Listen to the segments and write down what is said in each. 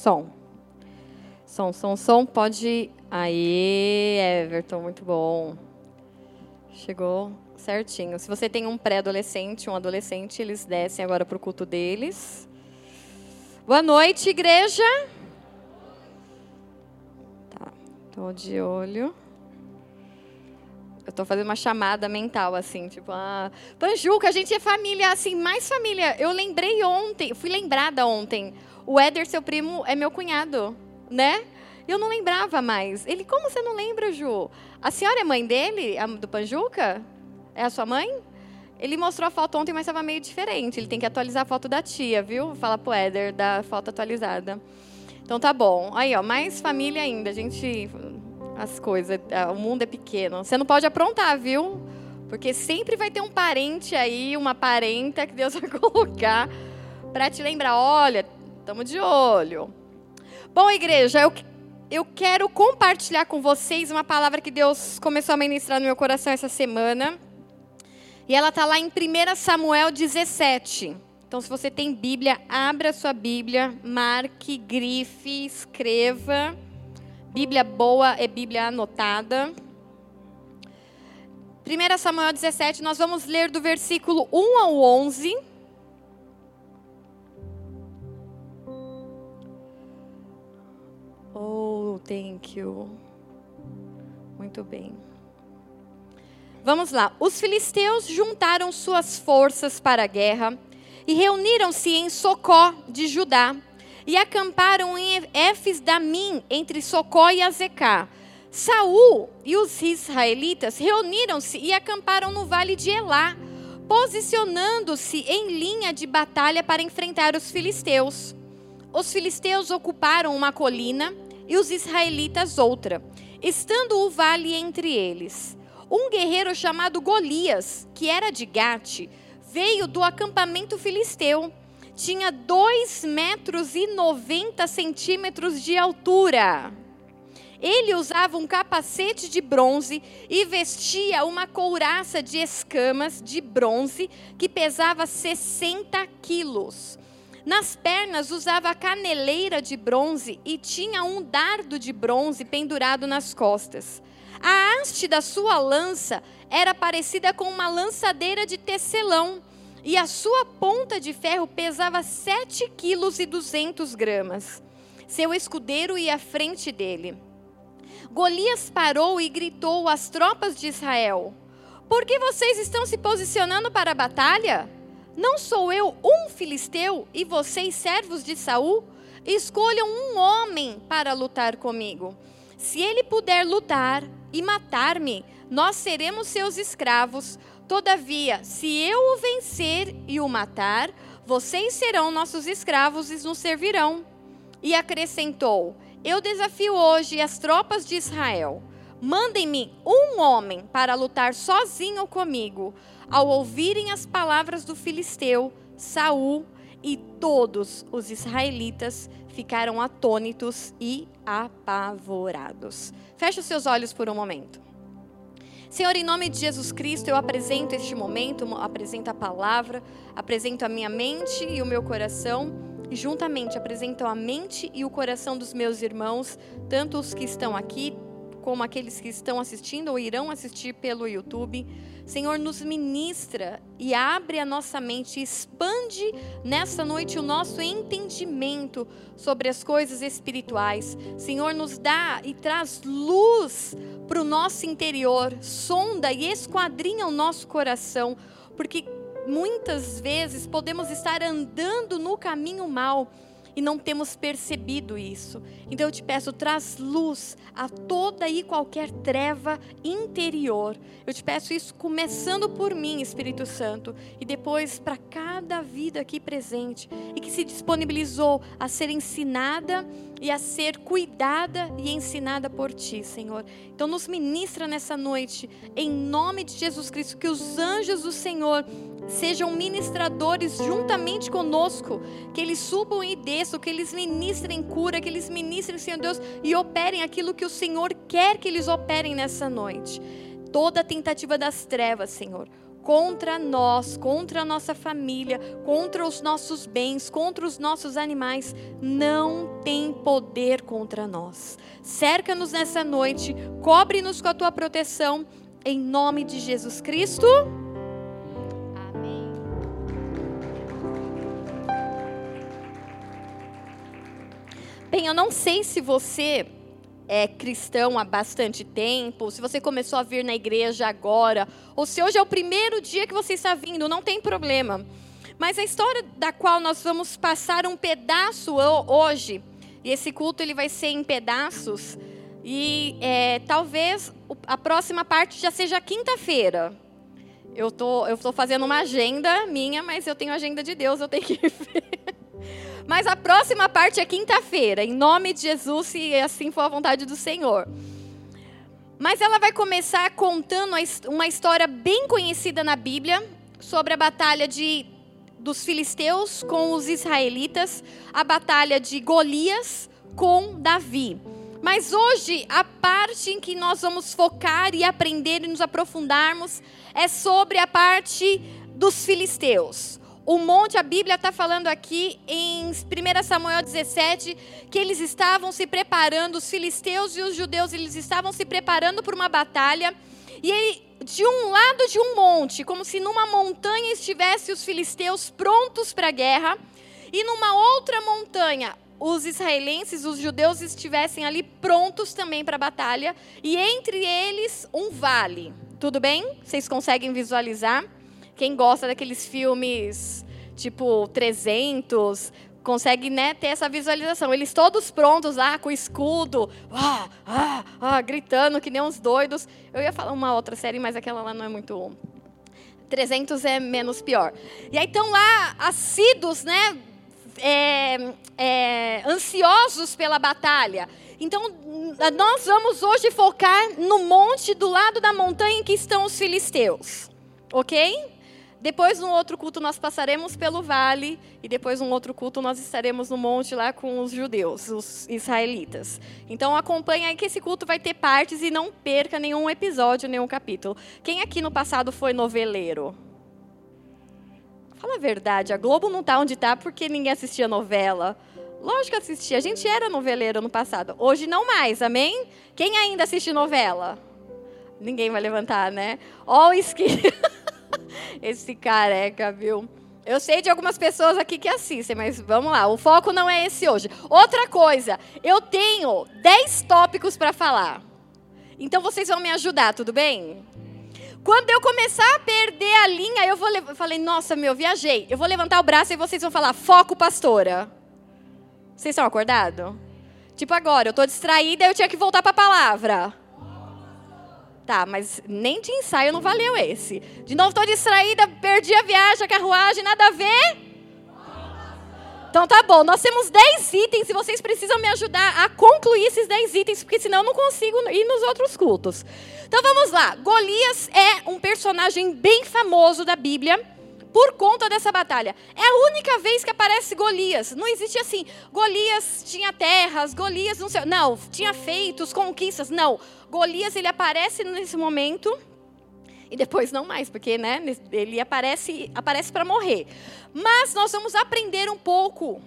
Som. Som, som, som. Pode. Aí, Everton, muito bom. Chegou certinho. Se você tem um pré-adolescente, um adolescente, eles descem agora para o culto deles. Boa noite, igreja. Tá, tô de olho. Eu tô fazendo uma chamada mental, assim, tipo, ah, Panjuca, a gente é família, assim, mais família. Eu lembrei ontem, fui lembrada ontem. O Éder, seu primo, é meu cunhado, né? Eu não lembrava mais. Ele, como você não lembra, Ju? A senhora é mãe dele, do Panjuca? É a sua mãe? Ele mostrou a foto ontem, mas estava meio diferente. Ele tem que atualizar a foto da tia, viu? Fala pro Éder da foto atualizada. Então tá bom. Aí, ó, mais família ainda. A gente. As coisas. É, o mundo é pequeno. Você não pode aprontar, viu? Porque sempre vai ter um parente aí, uma parenta que Deus vai colocar para te lembrar: olha, estamos de olho. Bom, igreja, eu eu quero compartilhar com vocês uma palavra que Deus começou a ministrar no meu coração essa semana. E ela está lá em 1 Samuel 17. Então, se você tem Bíblia, abra sua Bíblia, marque, grife, escreva. Bíblia boa é Bíblia anotada. 1 Samuel 17, nós vamos ler do versículo 1 ao 11. Oh, thank you. Muito bem. Vamos lá. Os filisteus juntaram suas forças para a guerra e reuniram-se em Socó de Judá e acamparam em Éfes Damim, entre Socó e Azecá. Saul e os israelitas reuniram-se e acamparam no vale de Elá, posicionando-se em linha de batalha para enfrentar os filisteus. Os filisteus ocuparam uma colina e os israelitas outra, estando o vale entre eles. Um guerreiro chamado Golias, que era de Gate, veio do acampamento filisteu. Tinha 2 metros e 90 centímetros de altura. Ele usava um capacete de bronze e vestia uma couraça de escamas de bronze que pesava 60 quilos. Nas pernas usava caneleira de bronze e tinha um dardo de bronze pendurado nas costas. A haste da sua lança era parecida com uma lançadeira de tecelão, e a sua ponta de ferro pesava 7 quilos e 200 gramas. Seu escudeiro ia à frente dele. Golias parou e gritou às tropas de Israel: Por que vocês estão se posicionando para a batalha? Não sou eu um filisteu e vocês servos de Saul? Escolham um homem para lutar comigo. Se ele puder lutar e matar-me, nós seremos seus escravos. Todavia, se eu o vencer e o matar, vocês serão nossos escravos e nos servirão. E acrescentou: Eu desafio hoje as tropas de Israel. Mandem-me um homem para lutar sozinho comigo. Ao ouvirem as palavras do filisteu, Saul e todos os israelitas ficaram atônitos e apavorados. Feche os seus olhos por um momento. Senhor, em nome de Jesus Cristo, eu apresento este momento, apresento a palavra, apresento a minha mente e o meu coração, e juntamente apresento a mente e o coração dos meus irmãos, tanto os que estão aqui, como aqueles que estão assistindo ou irão assistir pelo YouTube. Senhor, nos ministra e abre a nossa mente, expande nessa noite o nosso entendimento sobre as coisas espirituais. Senhor, nos dá e traz luz para o nosso interior, sonda e esquadrinha o nosso coração, porque muitas vezes podemos estar andando no caminho mal e não temos percebido isso. Então eu te peço, traz luz a toda e qualquer treva interior. Eu te peço isso começando por mim, Espírito Santo, e depois para cada vida aqui presente e que se disponibilizou a ser ensinada e a ser cuidada e ensinada por ti, Senhor. Então nos ministra nessa noite, em nome de Jesus Cristo, que os anjos do Senhor sejam ministradores juntamente conosco, que eles subam e desçam, que eles ministrem cura, que eles ministrem, Senhor Deus, e operem aquilo que o Senhor quer que eles operem nessa noite. Toda tentativa das trevas, Senhor, contra nós, contra a nossa família, contra os nossos bens, contra os nossos animais, não tem poder contra nós. Cerca-nos nessa noite, cobre-nos com a tua proteção, em nome de Jesus Cristo. Amém. Bem, eu não sei se você é cristão há bastante tempo, se você começou a vir na igreja agora, ou se hoje é o primeiro dia que você está vindo, não tem problema. Mas a história da qual nós vamos passar um pedaço hoje, e esse culto ele vai ser em pedaços, e é, talvez a próxima parte já seja quinta-feira. Eu tô, estou fazendo uma agenda minha, mas eu tenho agenda de Deus, eu tenho que ver. Mas a próxima parte é quinta-feira, em nome de Jesus, se assim for a vontade do Senhor. Mas ela vai começar contando uma história bem conhecida na Bíblia sobre a batalha de, dos filisteus com os israelitas, a batalha de Golias com Davi. Mas hoje, a parte em que nós vamos focar e aprender e nos aprofundarmos é sobre a parte dos filisteus. O monte, a Bíblia está falando aqui em 1 Samuel 17, que eles estavam se preparando, os filisteus e os judeus, eles estavam se preparando para uma batalha. E ele, de um lado de um monte, como se numa montanha estivesse os filisteus prontos para a guerra, e numa outra montanha, os israelenses, os judeus estivessem ali prontos também para a batalha, e entre eles um vale. Tudo bem? Vocês conseguem visualizar? Quem gosta daqueles filmes tipo 300, consegue né, ter essa visualização. Eles todos prontos lá com o escudo, ah, ah, ah, gritando que nem uns doidos. Eu ia falar uma outra série, mas aquela lá não é muito. 300 é menos pior. E aí estão lá assíduos, né? É, é, ansiosos pela batalha. Então, nós vamos hoje focar no monte do lado da montanha em que estão os filisteus. Ok? Depois, no outro culto, nós passaremos pelo vale, e depois, no outro culto, nós estaremos no monte lá com os judeus, os israelitas. Então, acompanhe aí que esse culto vai ter partes e não perca nenhum episódio, nenhum capítulo. Quem aqui no passado foi noveleiro? Fala a verdade, a Globo não está onde está porque ninguém assistia novela. Lógico que assistia, a gente era noveleiro no passado. Hoje não mais, amém? Quem ainda assiste novela? Ninguém vai levantar, né? Ó o esqui. esse careca, viu? Eu sei de algumas pessoas aqui que assistem, mas vamos lá, o foco não é esse hoje. Outra coisa, eu tenho 10 tópicos para falar. Então vocês vão me ajudar, tudo bem? Quando eu começar a perder a linha, eu vou eu falei, nossa, meu, viajei. Eu vou levantar o braço e vocês vão falar, foco, pastora. Vocês estão acordados? Tipo agora, eu estou distraída, eu tinha que voltar para a palavra. Tá, mas nem de ensaio não valeu esse. De novo, estou distraída, perdi a viagem, a carruagem, nada a ver? Então tá bom, nós temos 10 itens e vocês precisam me ajudar a concluir esses 10 itens, porque senão eu não consigo ir nos outros cultos. Então vamos lá. Golias é um personagem bem famoso da Bíblia por conta dessa batalha. É a única vez que aparece Golias. Não existe assim, Golias tinha terras, Golias não sei, não, tinha feitos, conquistas, não. Golias ele aparece nesse momento e depois não mais, porque né, ele aparece aparece para morrer. Mas nós vamos aprender um pouco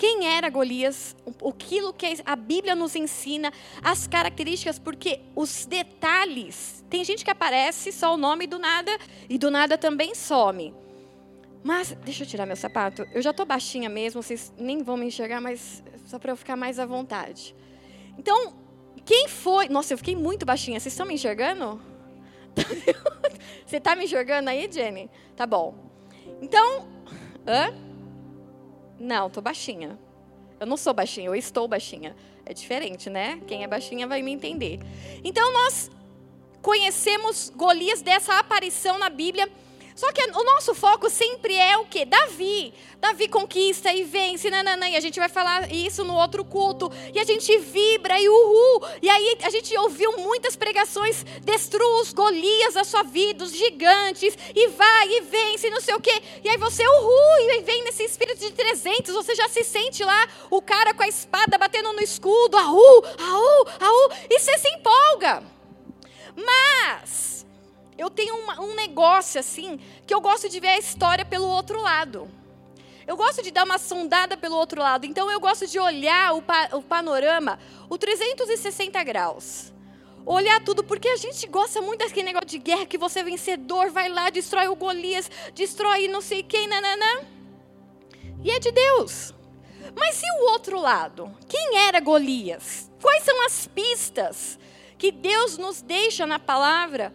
quem era Golias, aquilo que a Bíblia nos ensina, as características, porque os detalhes. Tem gente que aparece só o nome do nada e do nada também some. Mas, deixa eu tirar meu sapato. Eu já estou baixinha mesmo, vocês nem vão me enxergar, mas só para eu ficar mais à vontade. Então, quem foi. Nossa, eu fiquei muito baixinha. Vocês estão me enxergando? Você está me enxergando aí, Jenny? Tá bom. Então. Hã? Não, tô baixinha. Eu não sou baixinha, eu estou baixinha. É diferente, né? Quem é baixinha vai me entender. Então nós conhecemos Golias dessa aparição na Bíblia só que o nosso foco sempre é o quê? Davi. Davi conquista e vence, nananã, e a gente vai falar isso no outro culto. E a gente vibra e uhul. E aí a gente ouviu muitas pregações, destrua os Golias da sua vida, os gigantes, e vai e vence, não sei o quê. E aí você uhul, e vem nesse espírito de 300, você já se sente lá, o cara com a espada batendo no escudo, aú, aú, aú, e você se empolga. Mas eu tenho uma, um negócio assim, que eu gosto de ver a história pelo outro lado. Eu gosto de dar uma sondada pelo outro lado. Então eu gosto de olhar o, pa, o panorama, o 360 graus. Olhar tudo, porque a gente gosta muito daquele negócio de guerra, que você é vencedor, vai lá, destrói o Golias, destrói não sei quem, nananã. E é de Deus. Mas e o outro lado? Quem era Golias? Quais são as pistas que Deus nos deixa na palavra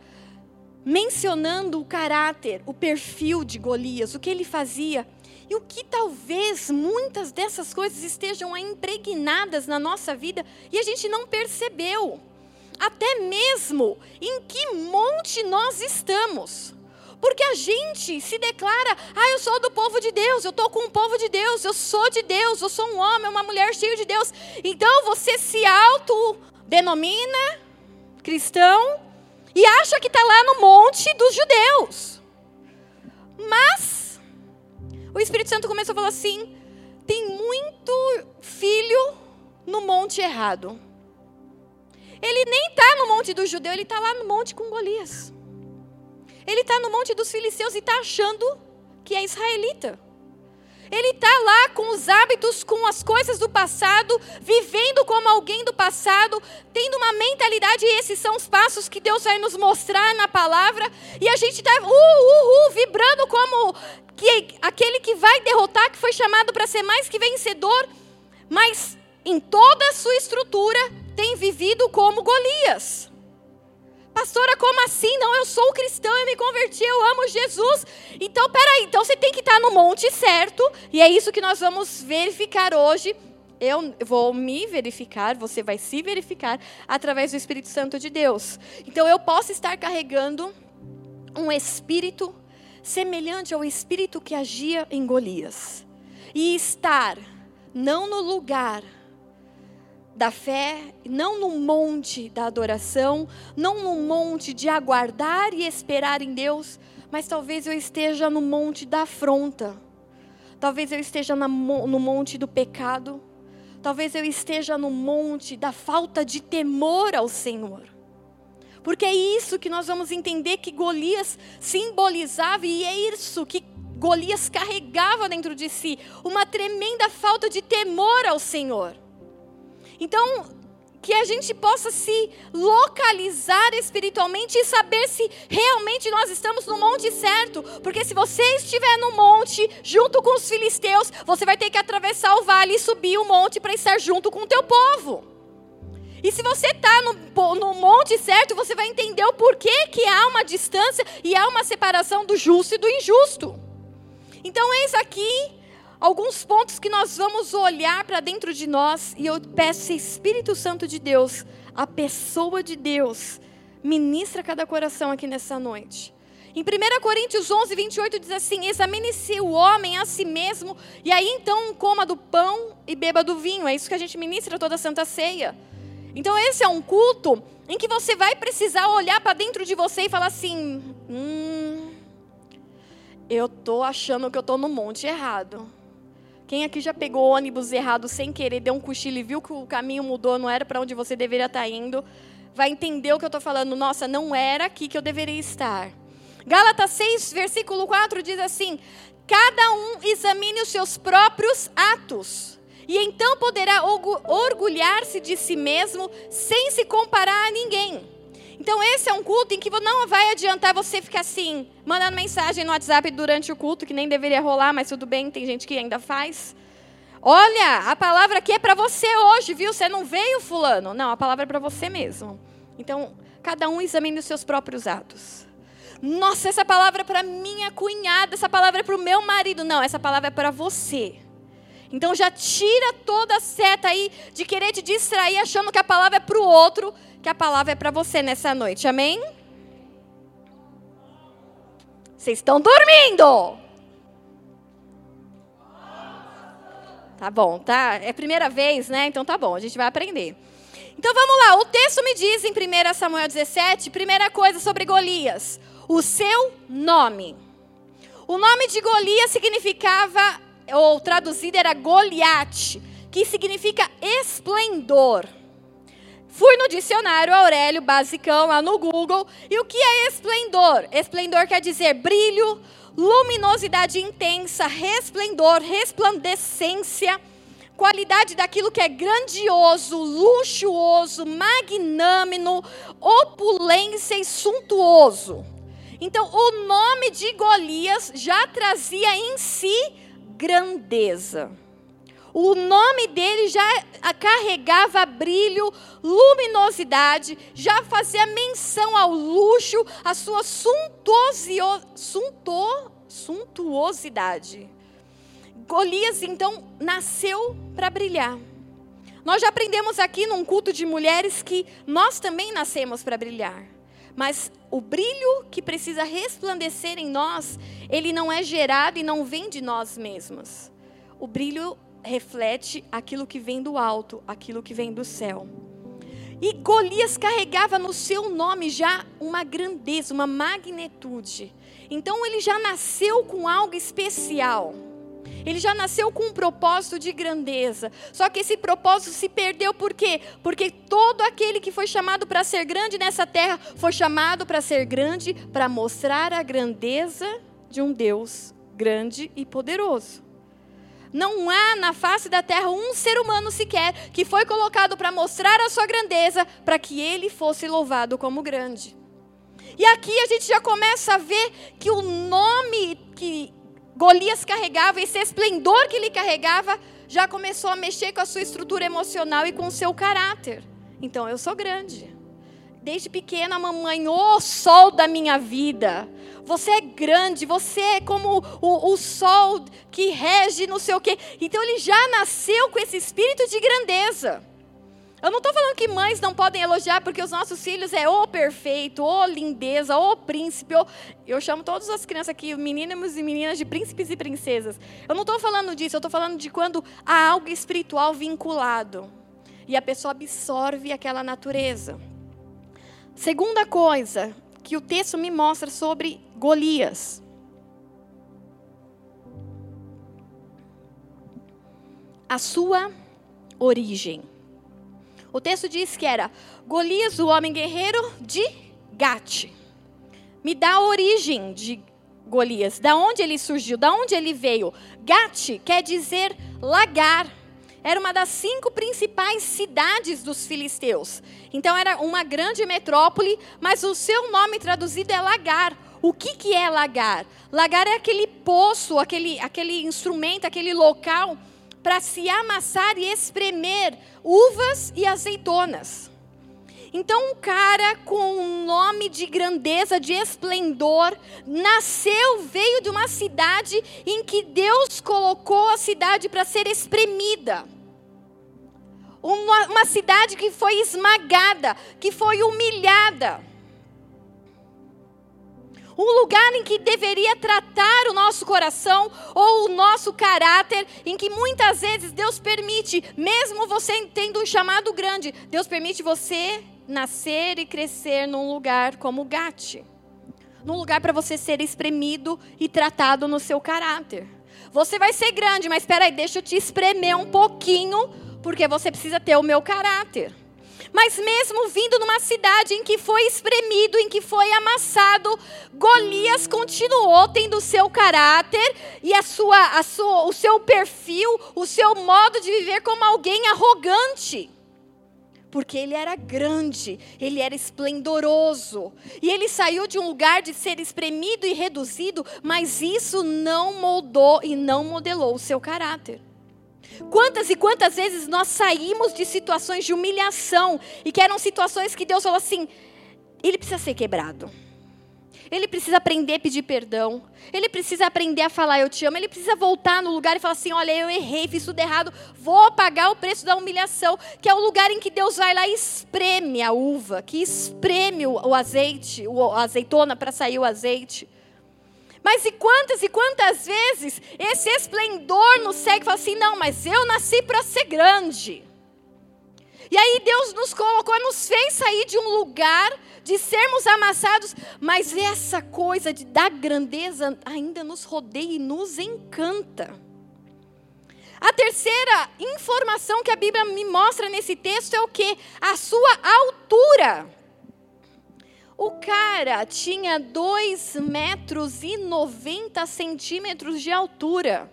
mencionando o caráter, o perfil de Golias, o que ele fazia? E o que talvez muitas dessas coisas estejam impregnadas na nossa vida e a gente não percebeu. Até mesmo em que monte nós estamos. Porque a gente se declara, ah, eu sou do povo de Deus, eu estou com o povo de Deus, eu sou de Deus, eu sou um homem, uma mulher cheio de Deus. Então você se autodenomina cristão e acha que está lá no monte dos judeus. Mas o Espírito Santo começou a falar assim: tem muito filho no monte errado. Ele nem está no monte do judeu, ele está lá no monte com Golias. Ele está no monte dos filisteus e está achando que é israelita. Ele está lá com os hábitos, com as coisas do passado, vivendo como alguém do passado, tendo uma mentalidade, e esses são os passos que Deus vai nos mostrar na palavra, e a gente está uh, uh, uh, vibrando como que aquele que vai derrotar, que foi chamado para ser mais que vencedor, mas em toda a sua estrutura tem vivido como Golias. Pastora, como assim? Não, eu sou cristão, eu me converti, eu amo Jesus. Então, peraí, então você tem que estar no monte certo, e é isso que nós vamos verificar hoje. Eu vou me verificar, você vai se verificar através do Espírito Santo de Deus. Então, eu posso estar carregando um espírito semelhante ao espírito que agia em Golias, e estar não no lugar da fé, não no monte da adoração, não no monte de aguardar e esperar em Deus, mas talvez eu esteja no monte da afronta, talvez eu esteja no monte do pecado, talvez eu esteja no monte da falta de temor ao Senhor. Porque é isso que nós vamos entender que Golias simbolizava, e é isso que Golias carregava dentro de si uma tremenda falta de temor ao Senhor. Então, que a gente possa se localizar espiritualmente e saber se realmente nós estamos no monte certo. Porque se você estiver no monte junto com os filisteus, você vai ter que atravessar o vale e subir o monte para estar junto com o teu povo. E se você está no, no monte certo, você vai entender o porquê que há uma distância e há uma separação do justo e do injusto. Então, eis aqui alguns pontos que nós vamos olhar para dentro de nós e eu peço Espírito Santo de Deus, a pessoa de Deus, ministra cada coração aqui nessa noite. Em 1 Coríntios 11, 28 diz assim: Examine-se o homem a si mesmo, e aí então coma do pão e beba do vinho. É isso que a gente ministra toda a Santa Ceia. Então, esse é um culto em que você vai precisar olhar para dentro de você e falar assim: Hum, eu tô achando que eu tô no monte errado. Quem aqui já pegou ônibus errado sem querer, deu um cochilo e viu que o caminho mudou, não era para onde você deveria estar tá indo, vai entender o que eu estou falando. Nossa, não era aqui que eu deveria estar. Gálatas 6, versículo 4 diz assim: Cada um examine os seus próprios atos, e então poderá orgulhar-se de si mesmo sem se comparar a ninguém. Então, esse é um culto em que não vai adiantar você ficar assim, mandando mensagem no WhatsApp durante o culto, que nem deveria rolar, mas tudo bem, tem gente que ainda faz. Olha, a palavra aqui é para você hoje, viu? Você não veio, fulano. Não, a palavra é para você mesmo. Então, cada um examine os seus próprios atos. Nossa, essa palavra é para minha cunhada, essa palavra é para o meu marido. Não, essa palavra é para você. Então já tira toda a seta aí de querer te distrair achando que a palavra é para o outro que a palavra é para você nessa noite. Amém? Vocês estão dormindo? Tá bom, tá? É a primeira vez, né? Então tá bom, a gente vai aprender. Então vamos lá, o texto me diz em 1 Samuel 17, primeira coisa sobre Golias, o seu nome. O nome de Golias significava, ou traduzido era Goliate, que significa esplendor Fui no dicionário Aurélio Basicão lá no Google. E o que é esplendor? Esplendor quer dizer brilho, luminosidade intensa, resplendor, resplandecência, qualidade daquilo que é grandioso, luxuoso, magnânimo, opulência e suntuoso. Então, o nome de Golias já trazia em si grandeza. O nome dele já carregava brilho, luminosidade, já fazia menção ao luxo, à sua suntuosio, sunto, suntuosidade. Golias, então, nasceu para brilhar. Nós já aprendemos aqui num culto de mulheres que nós também nascemos para brilhar. Mas o brilho que precisa resplandecer em nós, ele não é gerado e não vem de nós mesmos. O brilho reflete aquilo que vem do alto, aquilo que vem do céu. E Golias carregava no seu nome já uma grandeza, uma magnitude. Então ele já nasceu com algo especial. Ele já nasceu com um propósito de grandeza. Só que esse propósito se perdeu por quê? Porque todo aquele que foi chamado para ser grande nessa terra foi chamado para ser grande, para mostrar a grandeza de um Deus grande e poderoso. Não há na face da terra um ser humano sequer que foi colocado para mostrar a sua grandeza, para que ele fosse louvado como grande. E aqui a gente já começa a ver que o nome que Golias carregava, esse esplendor que ele carregava, já começou a mexer com a sua estrutura emocional e com o seu caráter. Então eu sou grande. Desde pequena, mamãe, ô oh, sol da minha vida. Você é grande, você é como o, o sol que rege não sei o quê. Então ele já nasceu com esse espírito de grandeza. Eu não estou falando que mães não podem elogiar porque os nossos filhos é o perfeito, o lindeza, o príncipe. Eu chamo todas as crianças aqui, meninos e meninas, de príncipes e princesas. Eu não estou falando disso, eu estou falando de quando há algo espiritual vinculado e a pessoa absorve aquela natureza. Segunda coisa que o texto me mostra sobre Golias. A sua origem. O texto diz que era Golias, o homem guerreiro de Gate. Me dá a origem de Golias, da onde ele surgiu, da onde ele veio. Gate quer dizer lagar era uma das cinco principais cidades dos filisteus. Então era uma grande metrópole, mas o seu nome traduzido é lagar. O que, que é lagar? Lagar é aquele poço, aquele, aquele instrumento, aquele local para se amassar e espremer uvas e azeitonas. Então, um cara com um nome de grandeza, de esplendor, nasceu, veio de uma cidade em que Deus colocou a cidade para ser espremida. Uma, uma cidade que foi esmagada, que foi humilhada. Um lugar em que deveria tratar o nosso coração ou o nosso caráter, em que muitas vezes Deus permite, mesmo você tendo um chamado grande, Deus permite você nascer e crescer num lugar como Gate num lugar para você ser espremido e tratado no seu caráter. Você vai ser grande, mas espera aí, deixa eu te espremer um pouquinho porque você precisa ter o meu caráter. Mas mesmo vindo numa cidade em que foi espremido, em que foi amassado, Golias continuou tendo o seu caráter e a sua, a sua, o seu perfil, o seu modo de viver como alguém arrogante. Porque ele era grande, ele era esplendoroso. E ele saiu de um lugar de ser espremido e reduzido, mas isso não moldou e não modelou o seu caráter. Quantas e quantas vezes nós saímos de situações de humilhação e que eram situações que Deus falou assim: ele precisa ser quebrado. Ele precisa aprender a pedir perdão. Ele precisa aprender a falar eu te amo. Ele precisa voltar no lugar e falar assim: olha, eu errei, fiz tudo errado. Vou pagar o preço da humilhação. Que é o lugar em que Deus vai lá e espreme a uva, que espreme o azeite, a azeitona para sair o azeite. Mas e quantas e quantas vezes esse esplendor nos segue e fala assim: não, mas eu nasci para ser grande. E aí Deus nos colocou, nos fez sair de um lugar de sermos amassados, mas essa coisa de, da grandeza ainda nos rodeia e nos encanta. A terceira informação que a Bíblia me mostra nesse texto é o que? A sua altura. O cara tinha 2 metros e 90 centímetros de altura.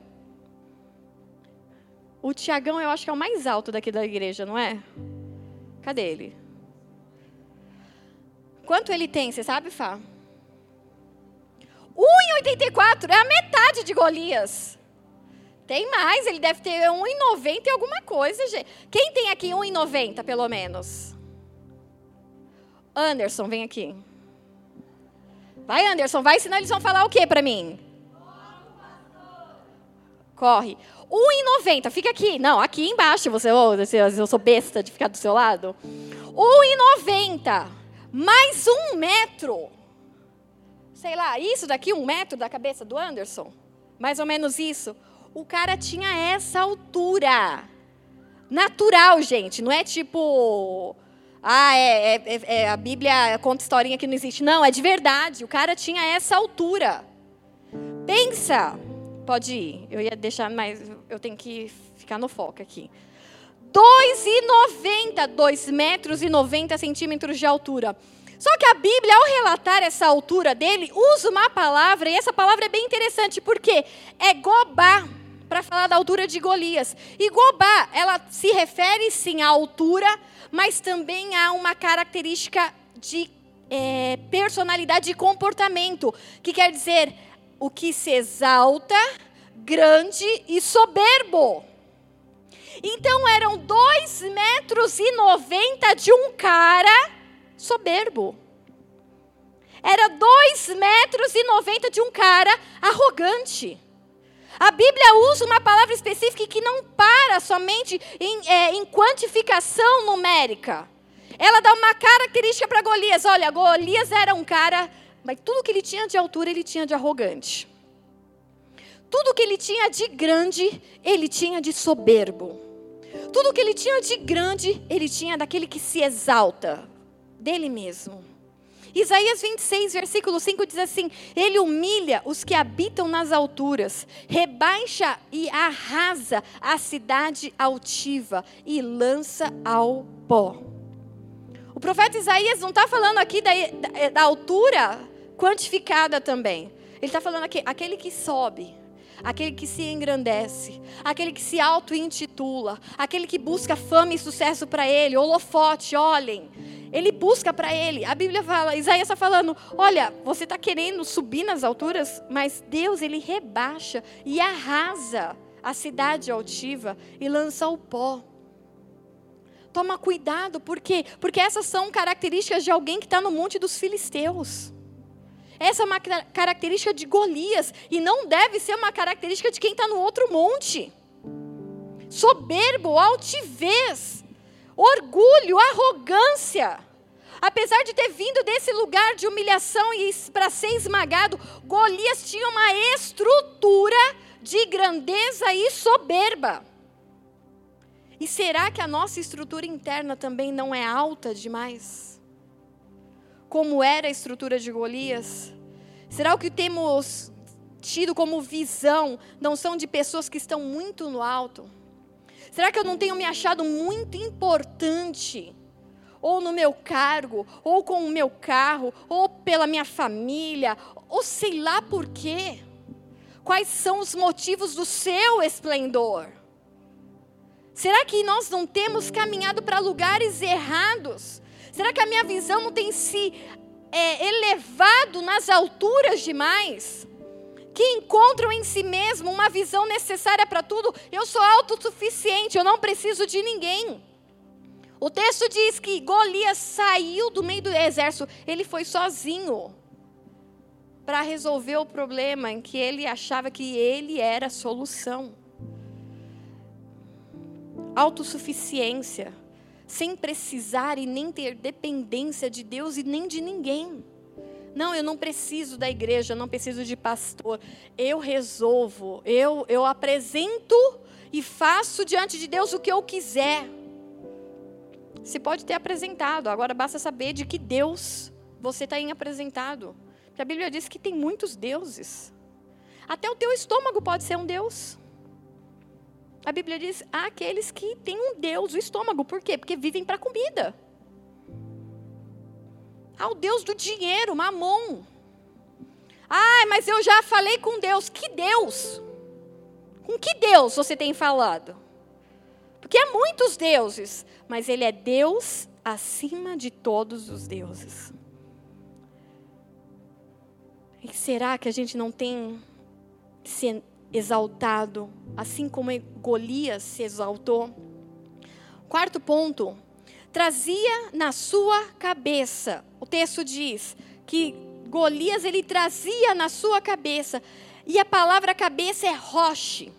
O Tiagão, eu acho que é o mais alto daqui da igreja, não é? Cadê ele? Quanto ele tem, você sabe, Fá? 1,84 é a metade de Golias. Tem mais, ele deve ter 1,90 e alguma coisa, gente. Quem tem aqui 1,90 pelo menos? Anderson, vem aqui. Vai, Anderson, vai, senão eles vão falar o que para mim? Corre. 1,90, fica aqui. Não, aqui embaixo, você, oh, eu sou besta de ficar do seu lado. 1,90 mais um metro. Sei lá, isso daqui, um metro da cabeça do Anderson? Mais ou menos isso. O cara tinha essa altura. Natural, gente. Não é tipo. Ah, é, é, é, é a Bíblia conta historinha que não existe. Não, é de verdade. O cara tinha essa altura. Pensa. Pode ir. Eu ia deixar, mas eu tenho que ficar no foco aqui. 2,90, 2 metros e 90 centímetros de altura. Só que a Bíblia, ao relatar essa altura dele, usa uma palavra, e essa palavra é bem interessante, porque é gobá, para falar da altura de Golias. E gobá, ela se refere sim à altura, mas também a uma característica de é, personalidade e comportamento, que quer dizer o que se exalta, grande e soberbo. Então eram dois metros e noventa de um cara soberbo. Era dois metros e noventa de um cara arrogante. A Bíblia usa uma palavra específica que não para somente em, é, em quantificação numérica. Ela dá uma característica para Golias. Olha, Golias era um cara, mas tudo que ele tinha de altura, ele tinha de arrogante. Tudo que ele tinha de grande, ele tinha de soberbo. Tudo que ele tinha de grande, ele tinha daquele que se exalta, dele mesmo. Isaías 26, versículo 5 diz assim: Ele humilha os que habitam nas alturas, rebaixa e arrasa a cidade altiva e lança ao pó. O profeta Isaías não está falando aqui da, da, da, altura quantificada também. Ele está falando aqui, aquele que sobe, aquele que se engrandece, aquele que se auto-intitula, aquele que busca fama e sucesso para ele, holofote, olhem. Ele busca para ele. A Bíblia fala, Isaías está falando: olha, você está querendo subir nas alturas, mas Deus, ele rebaixa e arrasa a cidade altiva e lança o pó. Toma cuidado, por quê? Porque essas são características de alguém que está no monte dos filisteus. Essa é uma característica de Golias e não deve ser uma característica de quem está no outro monte. Soberbo, altivez, orgulho, arrogância. Apesar de ter vindo desse lugar de humilhação e para ser esmagado, Golias tinha uma estrutura de grandeza e soberba. E será que a nossa estrutura interna também não é alta demais? Como era a estrutura de Golias? Será que temos tido como visão não são de pessoas que estão muito no alto? Será que eu não tenho me achado muito importante? Ou no meu cargo, ou com o meu carro, ou pela minha família, ou sei lá por quê? Quais são os motivos do seu esplendor? Será que nós não temos caminhado para lugares errados? Será que a minha visão não tem se é, elevado nas alturas demais? Que encontram em si mesmo uma visão necessária para tudo. Eu sou autossuficiente, eu não preciso de ninguém. O texto diz que Golias saiu do meio do exército, ele foi sozinho para resolver o problema em que ele achava que ele era a solução. Autossuficiência sem precisar e nem ter dependência de Deus e nem de ninguém. Não, eu não preciso da igreja, eu não preciso de pastor. Eu resolvo, eu, eu apresento e faço diante de Deus o que eu quiser. Você pode ter apresentado, agora basta saber de que Deus você está em apresentado. Porque a Bíblia diz que tem muitos deuses. Até o teu estômago pode ser um Deus. A Bíblia diz: há aqueles que têm um Deus, o estômago. Por quê? Porque vivem para comida. Há o Deus do dinheiro, mamon. Ah, mas eu já falei com Deus. Que Deus? Com que Deus você tem falado? Porque há muitos deuses, mas Ele é Deus acima de todos os deuses. E será que a gente não tem exaltado, assim como Golias se exaltou? Quarto ponto, trazia na sua cabeça. O texto diz que Golias ele trazia na sua cabeça, e a palavra cabeça é roche,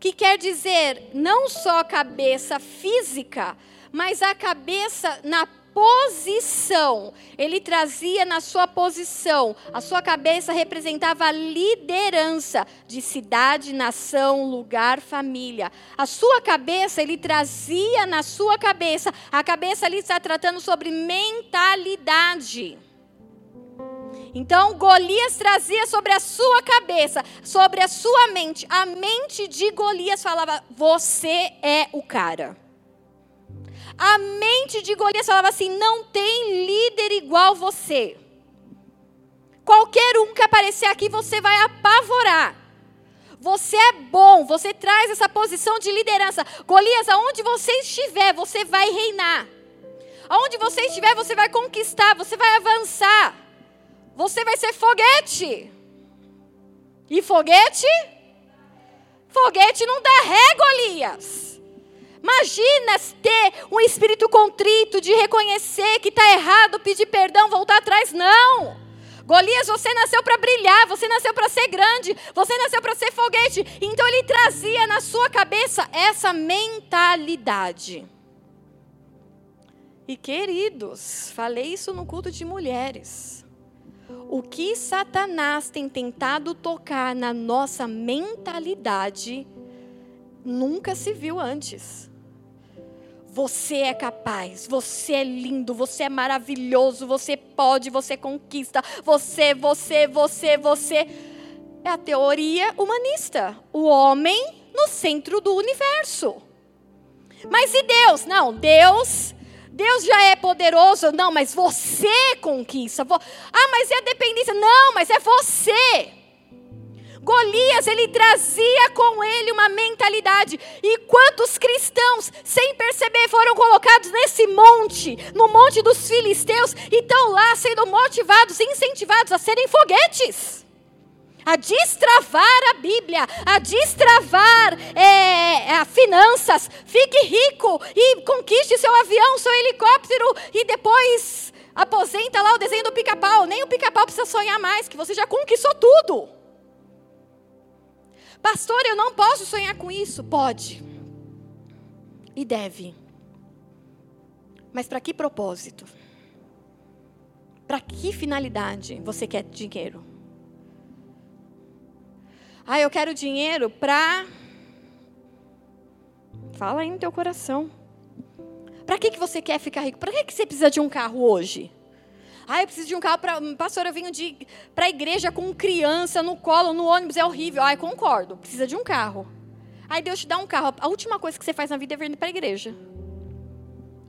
que quer dizer não só cabeça física, mas a cabeça na posição. Ele trazia na sua posição. A sua cabeça representava a liderança de cidade, nação, lugar, família. A sua cabeça, ele trazia na sua cabeça. A cabeça ali está tratando sobre mentalidade. Então, Golias trazia sobre a sua cabeça, sobre a sua mente. A mente de Golias falava: Você é o cara. A mente de Golias falava assim: não tem líder igual você. Qualquer um que aparecer aqui, você vai apavorar. Você é bom, você traz essa posição de liderança. Golias, aonde você estiver, você vai reinar. Aonde você estiver, você vai conquistar, você vai avançar. Você vai ser foguete. E foguete? Foguete não dá ré, Golias. Imagina ter um espírito contrito de reconhecer que está errado, pedir perdão, voltar atrás. Não. Golias, você nasceu para brilhar, você nasceu para ser grande, você nasceu para ser foguete. Então ele trazia na sua cabeça essa mentalidade. E queridos, falei isso no culto de mulheres. O que Satanás tem tentado tocar na nossa mentalidade nunca se viu antes. Você é capaz, você é lindo, você é maravilhoso, você pode, você conquista, você, você, você, você. É a teoria humanista. O homem no centro do universo. Mas e Deus? Não, Deus, Deus já é poderoso. Não, mas você conquista. Ah, mas é dependência? Não, mas é você. Golias, ele trazia com ele uma mentalidade. E quantos cristãos, sem perceber, foram colocados nesse monte, no monte dos filisteus, e estão lá sendo motivados, incentivados a serem foguetes a destravar a Bíblia, a destravar é, a finanças. Fique rico e conquiste seu avião, seu helicóptero e depois aposenta lá o desenho do pica-pau. Nem o pica-pau precisa sonhar mais, que você já conquistou tudo. Pastor, eu não posso sonhar com isso. Pode. E deve. Mas para que propósito? Para que finalidade você quer dinheiro? Ah, eu quero dinheiro para. Fala aí no teu coração. Para que, que você quer ficar rico? Para que, que você precisa de um carro hoje? Ah, eu preciso de um carro para. Pastor, eu venho para a igreja com criança no colo, no ônibus, é horrível. Ah, concordo, precisa de um carro. Aí Deus te dá um carro. A última coisa que você faz na vida é vir para a igreja.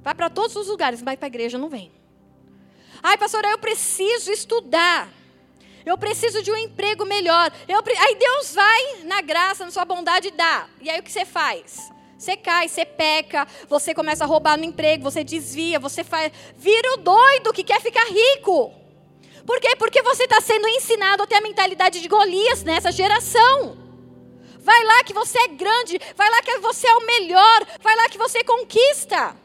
Vai para todos os lugares, mas para a igreja não vem. Ai, pastor, eu preciso estudar. Eu preciso de um emprego melhor. Eu, aí Deus vai, na graça, na sua bondade, dá. E aí o que você faz? Você cai, você peca, você começa a roubar no emprego, você desvia, você faz. Vira o doido que quer ficar rico. Por quê? Porque você está sendo ensinado a ter a mentalidade de Golias nessa geração. Vai lá que você é grande, vai lá que você é o melhor, vai lá que você conquista.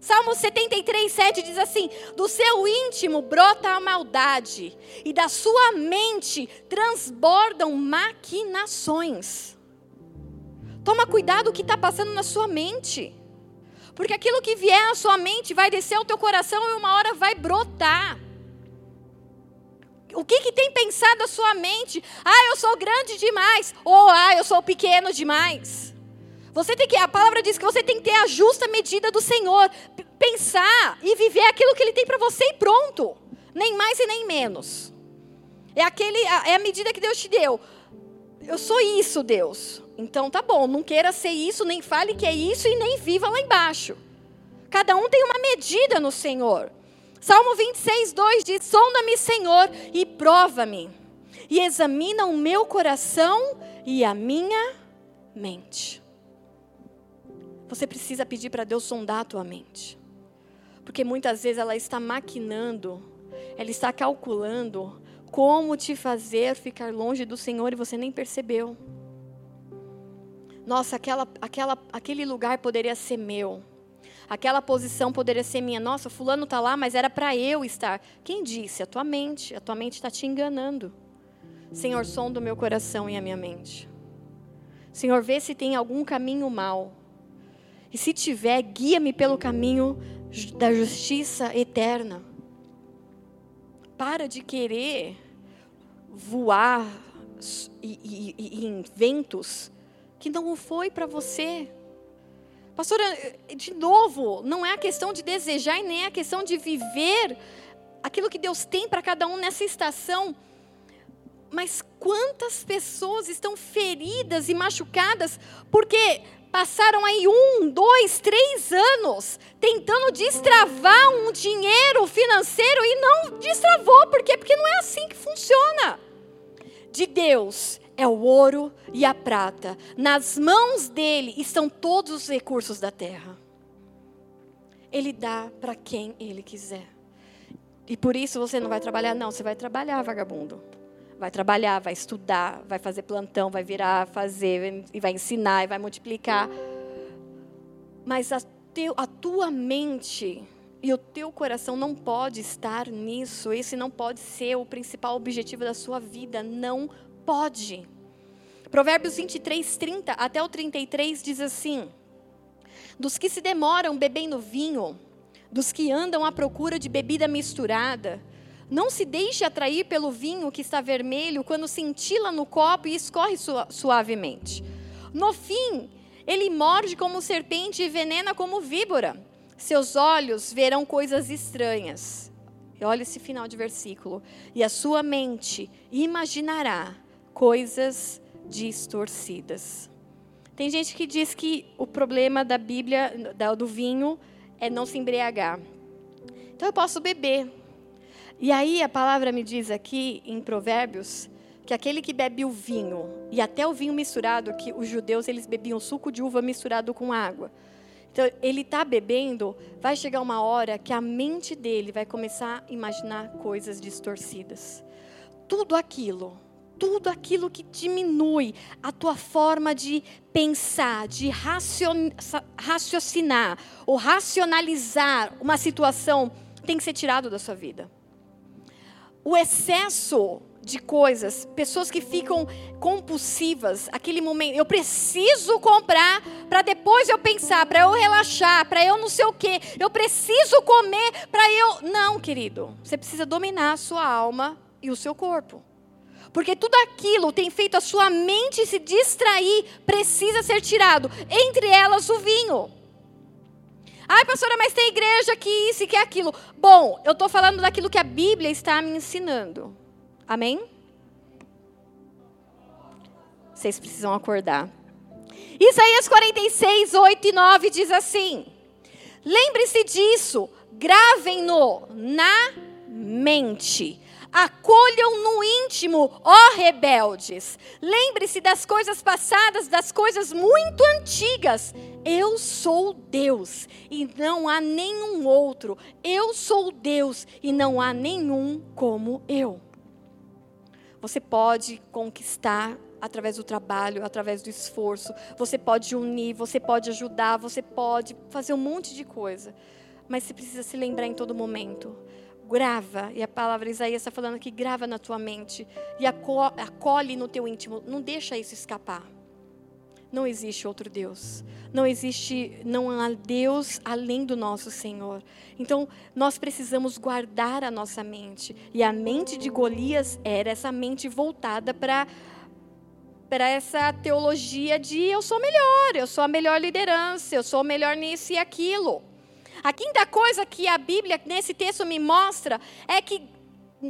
Salmo 73, 7 diz assim: Do seu íntimo brota a maldade, e da sua mente transbordam maquinações. Toma cuidado o que está passando na sua mente. Porque aquilo que vier na sua mente vai descer ao teu coração e uma hora vai brotar. O que, que tem pensado a sua mente? Ah, eu sou grande demais. Ou ah, eu sou pequeno demais. Você tem que, a palavra diz que você tem que ter a justa medida do Senhor. Pensar e viver aquilo que Ele tem para você e pronto. Nem mais e nem menos. É, aquele, é a medida que Deus te deu. Eu sou isso, Deus. Então tá bom, não queira ser isso, nem fale que é isso e nem viva lá embaixo. Cada um tem uma medida no Senhor. Salmo 26, 2 diz: Sonda-me, Senhor, e prova-me, e examina o meu coração e a minha mente. Você precisa pedir para Deus sondar a tua mente. Porque muitas vezes ela está maquinando, ela está calculando como te fazer ficar longe do Senhor e você nem percebeu. Nossa, aquela, aquela, aquele lugar poderia ser meu. Aquela posição poderia ser minha. Nossa, fulano está lá, mas era para eu estar. Quem disse? A tua mente. A tua mente está te enganando. Senhor, som do meu coração e a minha mente. Senhor, vê se tem algum caminho mal. E se tiver, guia-me pelo caminho da justiça eterna. Para de querer voar em ventos que não foi para você. Pastora, de novo, não é a questão de desejar e nem é a questão de viver aquilo que Deus tem para cada um nessa estação. Mas quantas pessoas estão feridas e machucadas porque passaram aí um, dois, três anos tentando destravar um dinheiro financeiro e não destravou. Por quê? Porque não é assim que funciona. De Deus é o ouro e a prata. Nas mãos dele estão todos os recursos da terra. Ele dá para quem ele quiser. E por isso você não vai trabalhar? Não, você vai trabalhar, vagabundo. Vai trabalhar, vai estudar, vai fazer plantão, vai virar, fazer, e vai ensinar, e vai multiplicar. Mas a, teu, a tua mente e o teu coração não pode estar nisso. Esse não pode ser o principal objetivo da sua vida. Não pode. Provérbios 23, 30 até o 33 diz assim: Dos que se demoram bebendo vinho, dos que andam à procura de bebida misturada, não se deixe atrair pelo vinho que está vermelho quando cintila no copo e escorre suavemente. No fim, ele morde como serpente e venena como víbora. Seus olhos verão coisas estranhas. Olha esse final de versículo. E a sua mente imaginará coisas distorcidas. Tem gente que diz que o problema da Bíblia, do vinho, é não se embriagar. Então eu posso beber. E aí a palavra me diz aqui em Provérbios que aquele que bebe o vinho e até o vinho misturado, que os judeus eles bebiam suco de uva misturado com água. Então ele está bebendo, vai chegar uma hora que a mente dele vai começar a imaginar coisas distorcidas. Tudo aquilo tudo aquilo que diminui a tua forma de pensar, de raciocinar ou racionalizar uma situação tem que ser tirado da sua vida. O excesso de coisas, pessoas que ficam compulsivas, aquele momento, eu preciso comprar para depois eu pensar, para eu relaxar, para eu não sei o quê, eu preciso comer para eu. Não, querido, você precisa dominar a sua alma e o seu corpo. Porque tudo aquilo tem feito a sua mente se distrair, precisa ser tirado. Entre elas o vinho. Ai, pastora, mas tem igreja que isso e que aquilo. Bom, eu estou falando daquilo que a Bíblia está me ensinando. Amém? Vocês precisam acordar. Isaías 46, 8 e 9 diz assim: Lembre-se disso, gravem-no na mente Acolham no íntimo, ó rebeldes. Lembre-se das coisas passadas, das coisas muito antigas. Eu sou Deus e não há nenhum outro. Eu sou Deus e não há nenhum como eu. Você pode conquistar através do trabalho, através do esforço. Você pode unir, você pode ajudar, você pode fazer um monte de coisa. Mas você precisa se lembrar em todo momento grava, e a palavra Isaías está falando que grava na tua mente e acolhe no teu íntimo, não deixa isso escapar. Não existe outro Deus. Não existe, não há Deus além do nosso Senhor. Então, nós precisamos guardar a nossa mente. E a mente de Golias era essa mente voltada para para essa teologia de eu sou melhor, eu sou a melhor liderança, eu sou melhor nisso e aquilo. A quinta coisa que a Bíblia, nesse texto, me mostra é que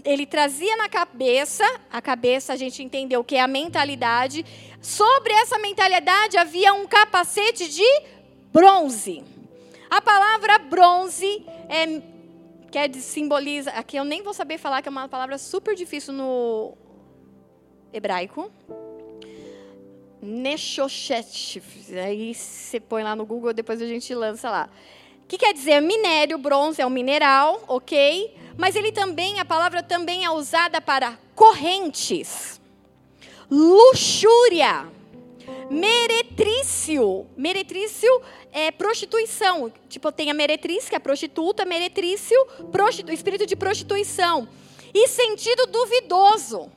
ele trazia na cabeça, a cabeça a gente entendeu que é a mentalidade, sobre essa mentalidade havia um capacete de bronze. A palavra bronze é, quer simboliza. Aqui eu nem vou saber falar, que é uma palavra super difícil no hebraico. Neshoshet. Aí você põe lá no Google, depois a gente lança lá. Que quer dizer? Minério, bronze é um mineral, ok? Mas ele também, a palavra também é usada para correntes, luxúria, meretrício. Meretrício é prostituição. Tipo, tem a meretriz, que é a prostituta, meretrício, prostitu, espírito de prostituição. E sentido duvidoso.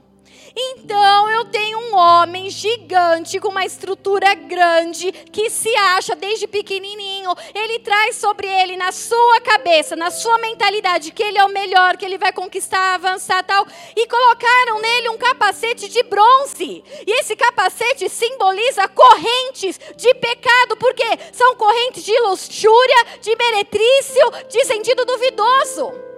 Então eu tenho um homem gigante com uma estrutura grande que se acha desde pequenininho. Ele traz sobre ele na sua cabeça, na sua mentalidade que ele é o melhor, que ele vai conquistar, avançar tal. E colocaram nele um capacete de bronze. E esse capacete simboliza correntes de pecado, porque são correntes de luxúria, de meretrício, de sentido duvidoso.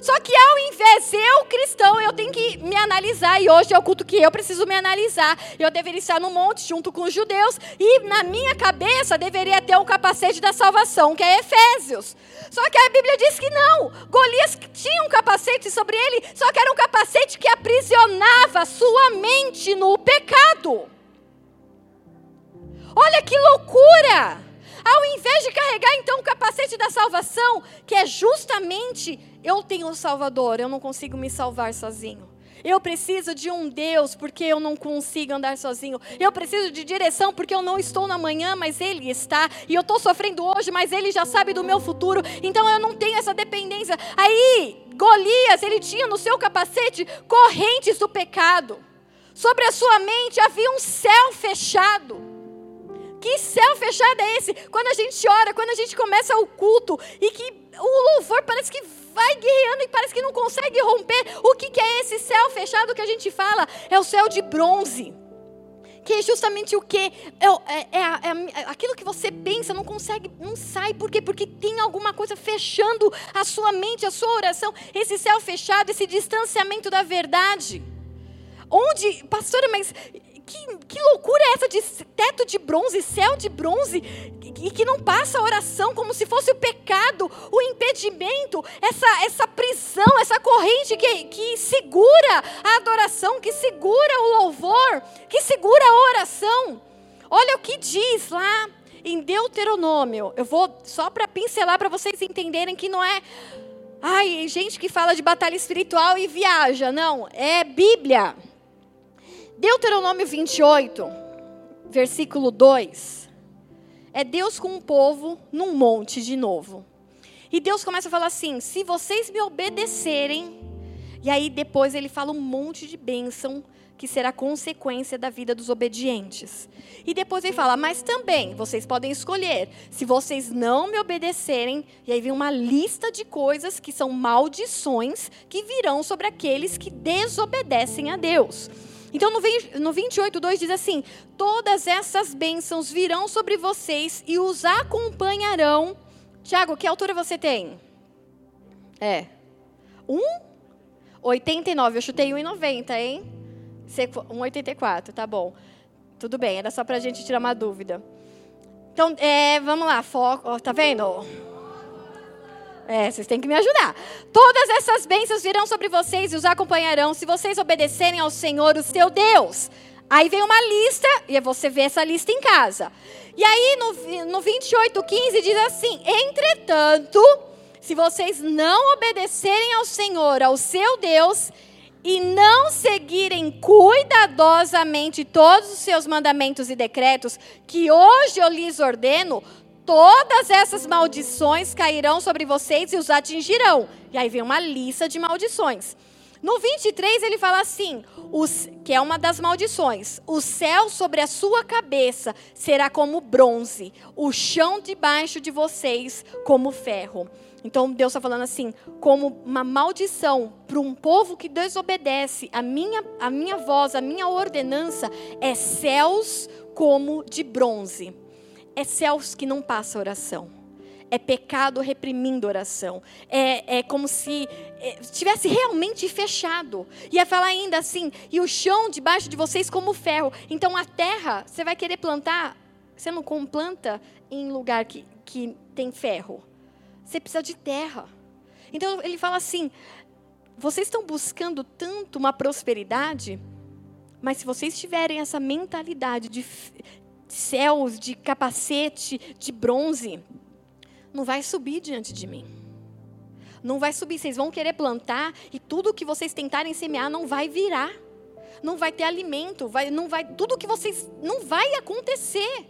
Só que ao invés eu, cristão, eu tenho que me analisar, e hoje é o culto que eu preciso me analisar. Eu deveria estar no monte junto com os judeus, e na minha cabeça deveria ter um capacete da salvação, que é Efésios. Só que a Bíblia diz que não. Golias tinha um capacete sobre ele, só que era um capacete que aprisionava sua mente no pecado. Olha que loucura! Ao invés de carregar então o capacete da salvação, que é justamente eu tenho um Salvador, eu não consigo me salvar sozinho. Eu preciso de um Deus porque eu não consigo andar sozinho. Eu preciso de direção porque eu não estou na manhã, mas Ele está. E eu estou sofrendo hoje, mas Ele já sabe do meu futuro. Então eu não tenho essa dependência. Aí, Golias, ele tinha no seu capacete correntes do pecado. Sobre a sua mente havia um céu fechado. Que céu fechado é esse? Quando a gente ora, quando a gente começa o culto e que o louvor parece que vai guerreando e parece que não consegue romper. O que, que é esse céu fechado que a gente fala? É o céu de bronze. Que é justamente o que? É, é, é, é, aquilo que você pensa, não consegue, não sai. Por quê? Porque tem alguma coisa fechando a sua mente, a sua oração. Esse céu fechado, esse distanciamento da verdade. Onde, pastora, mas que, que loucura é essa de teto de bronze, céu de bronze, e que não passa a oração como se fosse o pecado, o impedimento, essa, essa prisão, essa corrente que, que segura a adoração, que segura o louvor, que segura a oração. Olha o que diz lá em Deuteronômio. Eu vou só para pincelar para vocês entenderem que não é. Ai, gente que fala de batalha espiritual e viaja. Não, é Bíblia. Deuteronômio 28, versículo 2. É Deus com um povo num monte de novo. E Deus começa a falar assim: se vocês me obedecerem, e aí depois ele fala um monte de bênção que será consequência da vida dos obedientes. E depois ele fala, mas também vocês podem escolher, se vocês não me obedecerem, e aí vem uma lista de coisas que são maldições que virão sobre aqueles que desobedecem a Deus. Então no 28, 2 diz assim: Todas essas bênçãos virão sobre vocês e os acompanharão. Tiago, que altura você tem? É. 1,89. Eu chutei 1,90, hein? 1,84, tá bom. Tudo bem, era só para a gente tirar uma dúvida. Então, é, vamos lá, foco. Tá vendo? É, vocês têm que me ajudar. Todas essas bênçãos virão sobre vocês e os acompanharão se vocês obedecerem ao Senhor, o seu Deus. Aí vem uma lista, e você vê essa lista em casa. E aí no, no 28, 15 diz assim: Entretanto, se vocês não obedecerem ao Senhor, ao seu Deus, e não seguirem cuidadosamente todos os seus mandamentos e decretos, que hoje eu lhes ordeno, todas essas maldições cairão sobre vocês e os atingirão. E aí vem uma lista de maldições. No 23 ele fala assim, os, que é uma das maldições: o céu sobre a sua cabeça será como bronze, o chão debaixo de vocês como ferro. Então Deus está falando assim, como uma maldição para um povo que desobedece a minha, a minha voz, a minha ordenança, é céus como de bronze. É céus que não passa oração. é pecado reprimindo oração. É, é como se é, estivesse realmente fechado. Ia falar ainda assim, e o chão debaixo de vocês como ferro. Então a terra, você vai querer plantar, você não planta em lugar que, que tem ferro. Você precisa de terra. Então ele fala assim: vocês estão buscando tanto uma prosperidade, mas se vocês tiverem essa mentalidade de céus, de capacete, de bronze, não vai subir diante de mim. Não vai subir, vocês vão querer plantar e tudo que vocês tentarem semear não vai virar. Não vai ter alimento, vai, não vai, tudo que vocês não vai acontecer.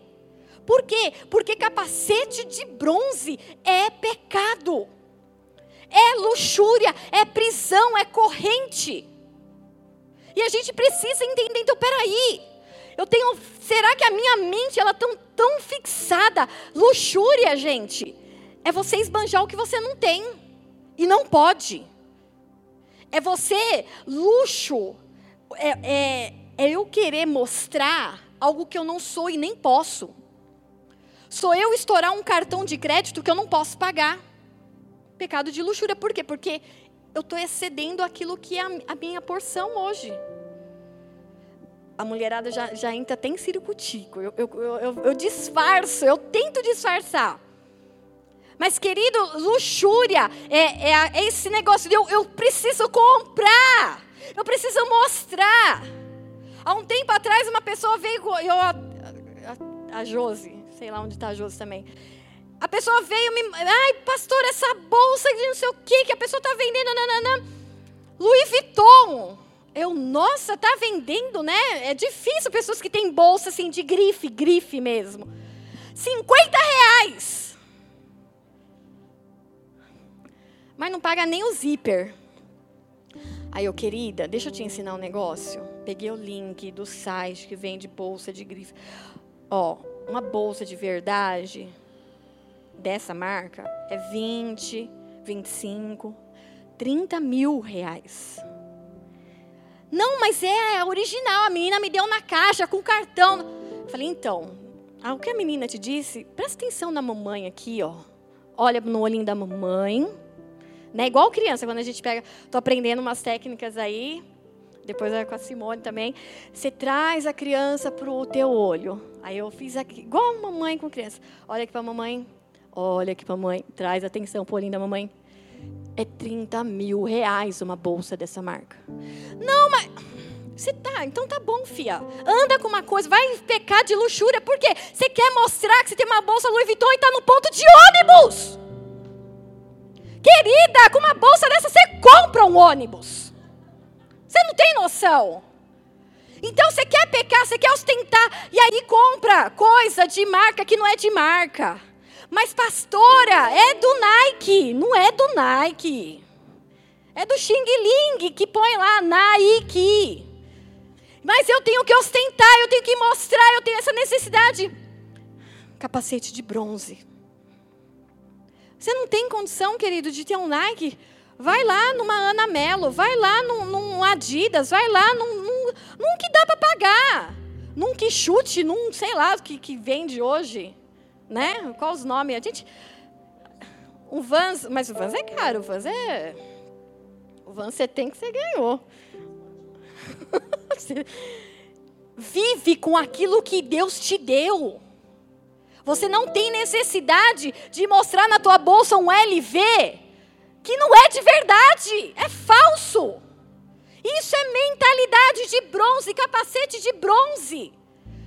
Por quê? Porque capacete de bronze é pecado. É luxúria, é prisão, é corrente. E a gente precisa entender, então, peraí, eu tenho, será que a minha mente ela tão tão fixada, luxúria, gente, é você esbanjar o que você não tem e não pode. É você, luxo, é, é, é eu querer mostrar algo que eu não sou e nem posso. Sou eu estourar um cartão de crédito que eu não posso pagar. Pecado de luxúria. Por quê? Porque eu estou excedendo aquilo que é a, a minha porção hoje a mulherada já, já entra até em ciricutico. Eu, eu, eu, eu, disfarço, eu tento disfarçar. Mas, querido, luxúria é, é, é esse negócio de eu, eu preciso comprar, eu preciso mostrar. Há um tempo atrás, uma pessoa veio, eu, a, a, a Josi, sei lá onde está a Josi também. A pessoa veio me. Ai, pastor, essa bolsa de não sei o que que a pessoa está vendendo. Nananã. Louis Vuitton. Eu, nossa, tá vendendo, né? É difícil pessoas que têm bolsa assim de grife, grife mesmo. 50 reais. Mas não paga nem o zíper. Aí eu, querida, deixa eu te ensinar um negócio. Peguei o link do site que vende bolsa de grife. Ó, uma bolsa de verdade dessa marca é 20, 25, 30 mil reais. Não, mas é original, a menina me deu na caixa com cartão. falei, então, o que a menina te disse, presta atenção na mamãe aqui, ó. Olha no olhinho da mamãe. Né? Igual criança, quando a gente pega. Tô aprendendo umas técnicas aí. Depois é com a Simone também. Você traz a criança pro teu olho. Aí eu fiz aqui, igual a mamãe com criança. Olha aqui pra mamãe. Olha aqui pra mamãe. Traz atenção pro olhinho da mamãe é 30 mil reais uma bolsa dessa marca. Não, mas. Você tá, então tá bom, fia. Anda com uma coisa, vai pecar de luxúria, por quê? Você quer mostrar que você tem uma bolsa Louis Vuitton e tá no ponto de ônibus. Querida, com uma bolsa dessa você compra um ônibus. Você não tem noção. Então você quer pecar, você quer ostentar, e aí compra coisa de marca que não é de marca. Mas, pastora, é do Nike. Não é do Nike. É do Xing Ling, que põe lá Nike. Mas eu tenho que ostentar, eu tenho que mostrar, eu tenho essa necessidade. Capacete de bronze. Você não tem condição, querido, de ter um Nike? Vai lá numa Ana Melo, vai lá num, num Adidas, vai lá num, num, num que dá para pagar. Num que chute, num, sei lá, que, que vende hoje né? Qual os nomes? A gente. Um Vans, mas o Vans é caro, o Vans é. O Vans você tem que você ganhou. Vive com aquilo que Deus te deu. Você não tem necessidade de mostrar na tua bolsa um LV que não é de verdade, é falso. Isso é mentalidade de bronze, capacete de bronze.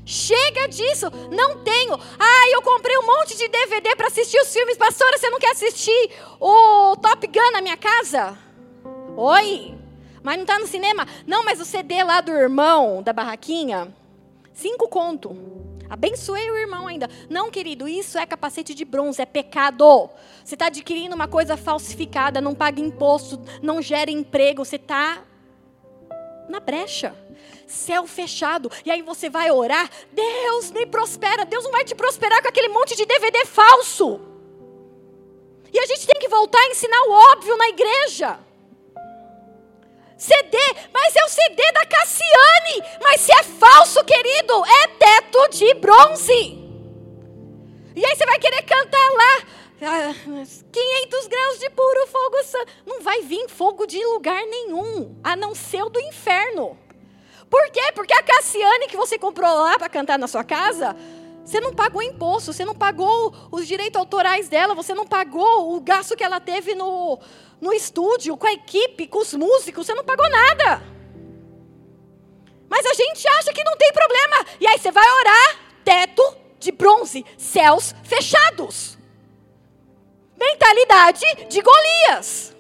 Chega disso, não tenho. Ah, eu comprei um monte de DVD para assistir os filmes. Pastora, você não quer assistir o Top Gun na minha casa? Oi? Mas não está no cinema? Não, mas o CD lá do irmão da barraquinha, cinco conto. Abençoei o irmão ainda. Não, querido, isso é capacete de bronze, é pecado. Você está adquirindo uma coisa falsificada, não paga imposto, não gera emprego, você está na brecha céu fechado. E aí você vai orar, Deus me prospera. Deus não vai te prosperar com aquele monte de DVD falso. E a gente tem que voltar a ensinar o óbvio na igreja. CD, mas é o CD da Cassiane. Mas se é falso, querido, é teto de bronze. E aí você vai querer cantar lá. 500 graus de puro fogo. Não vai vir fogo de lugar nenhum, a não ser o do inferno. Por quê? Porque a Cassiane que você comprou lá para cantar na sua casa, você não pagou imposto, você não pagou os direitos autorais dela, você não pagou o gasto que ela teve no, no estúdio, com a equipe, com os músicos, você não pagou nada. Mas a gente acha que não tem problema. E aí você vai orar, teto de bronze, céus fechados. Mentalidade de Golias.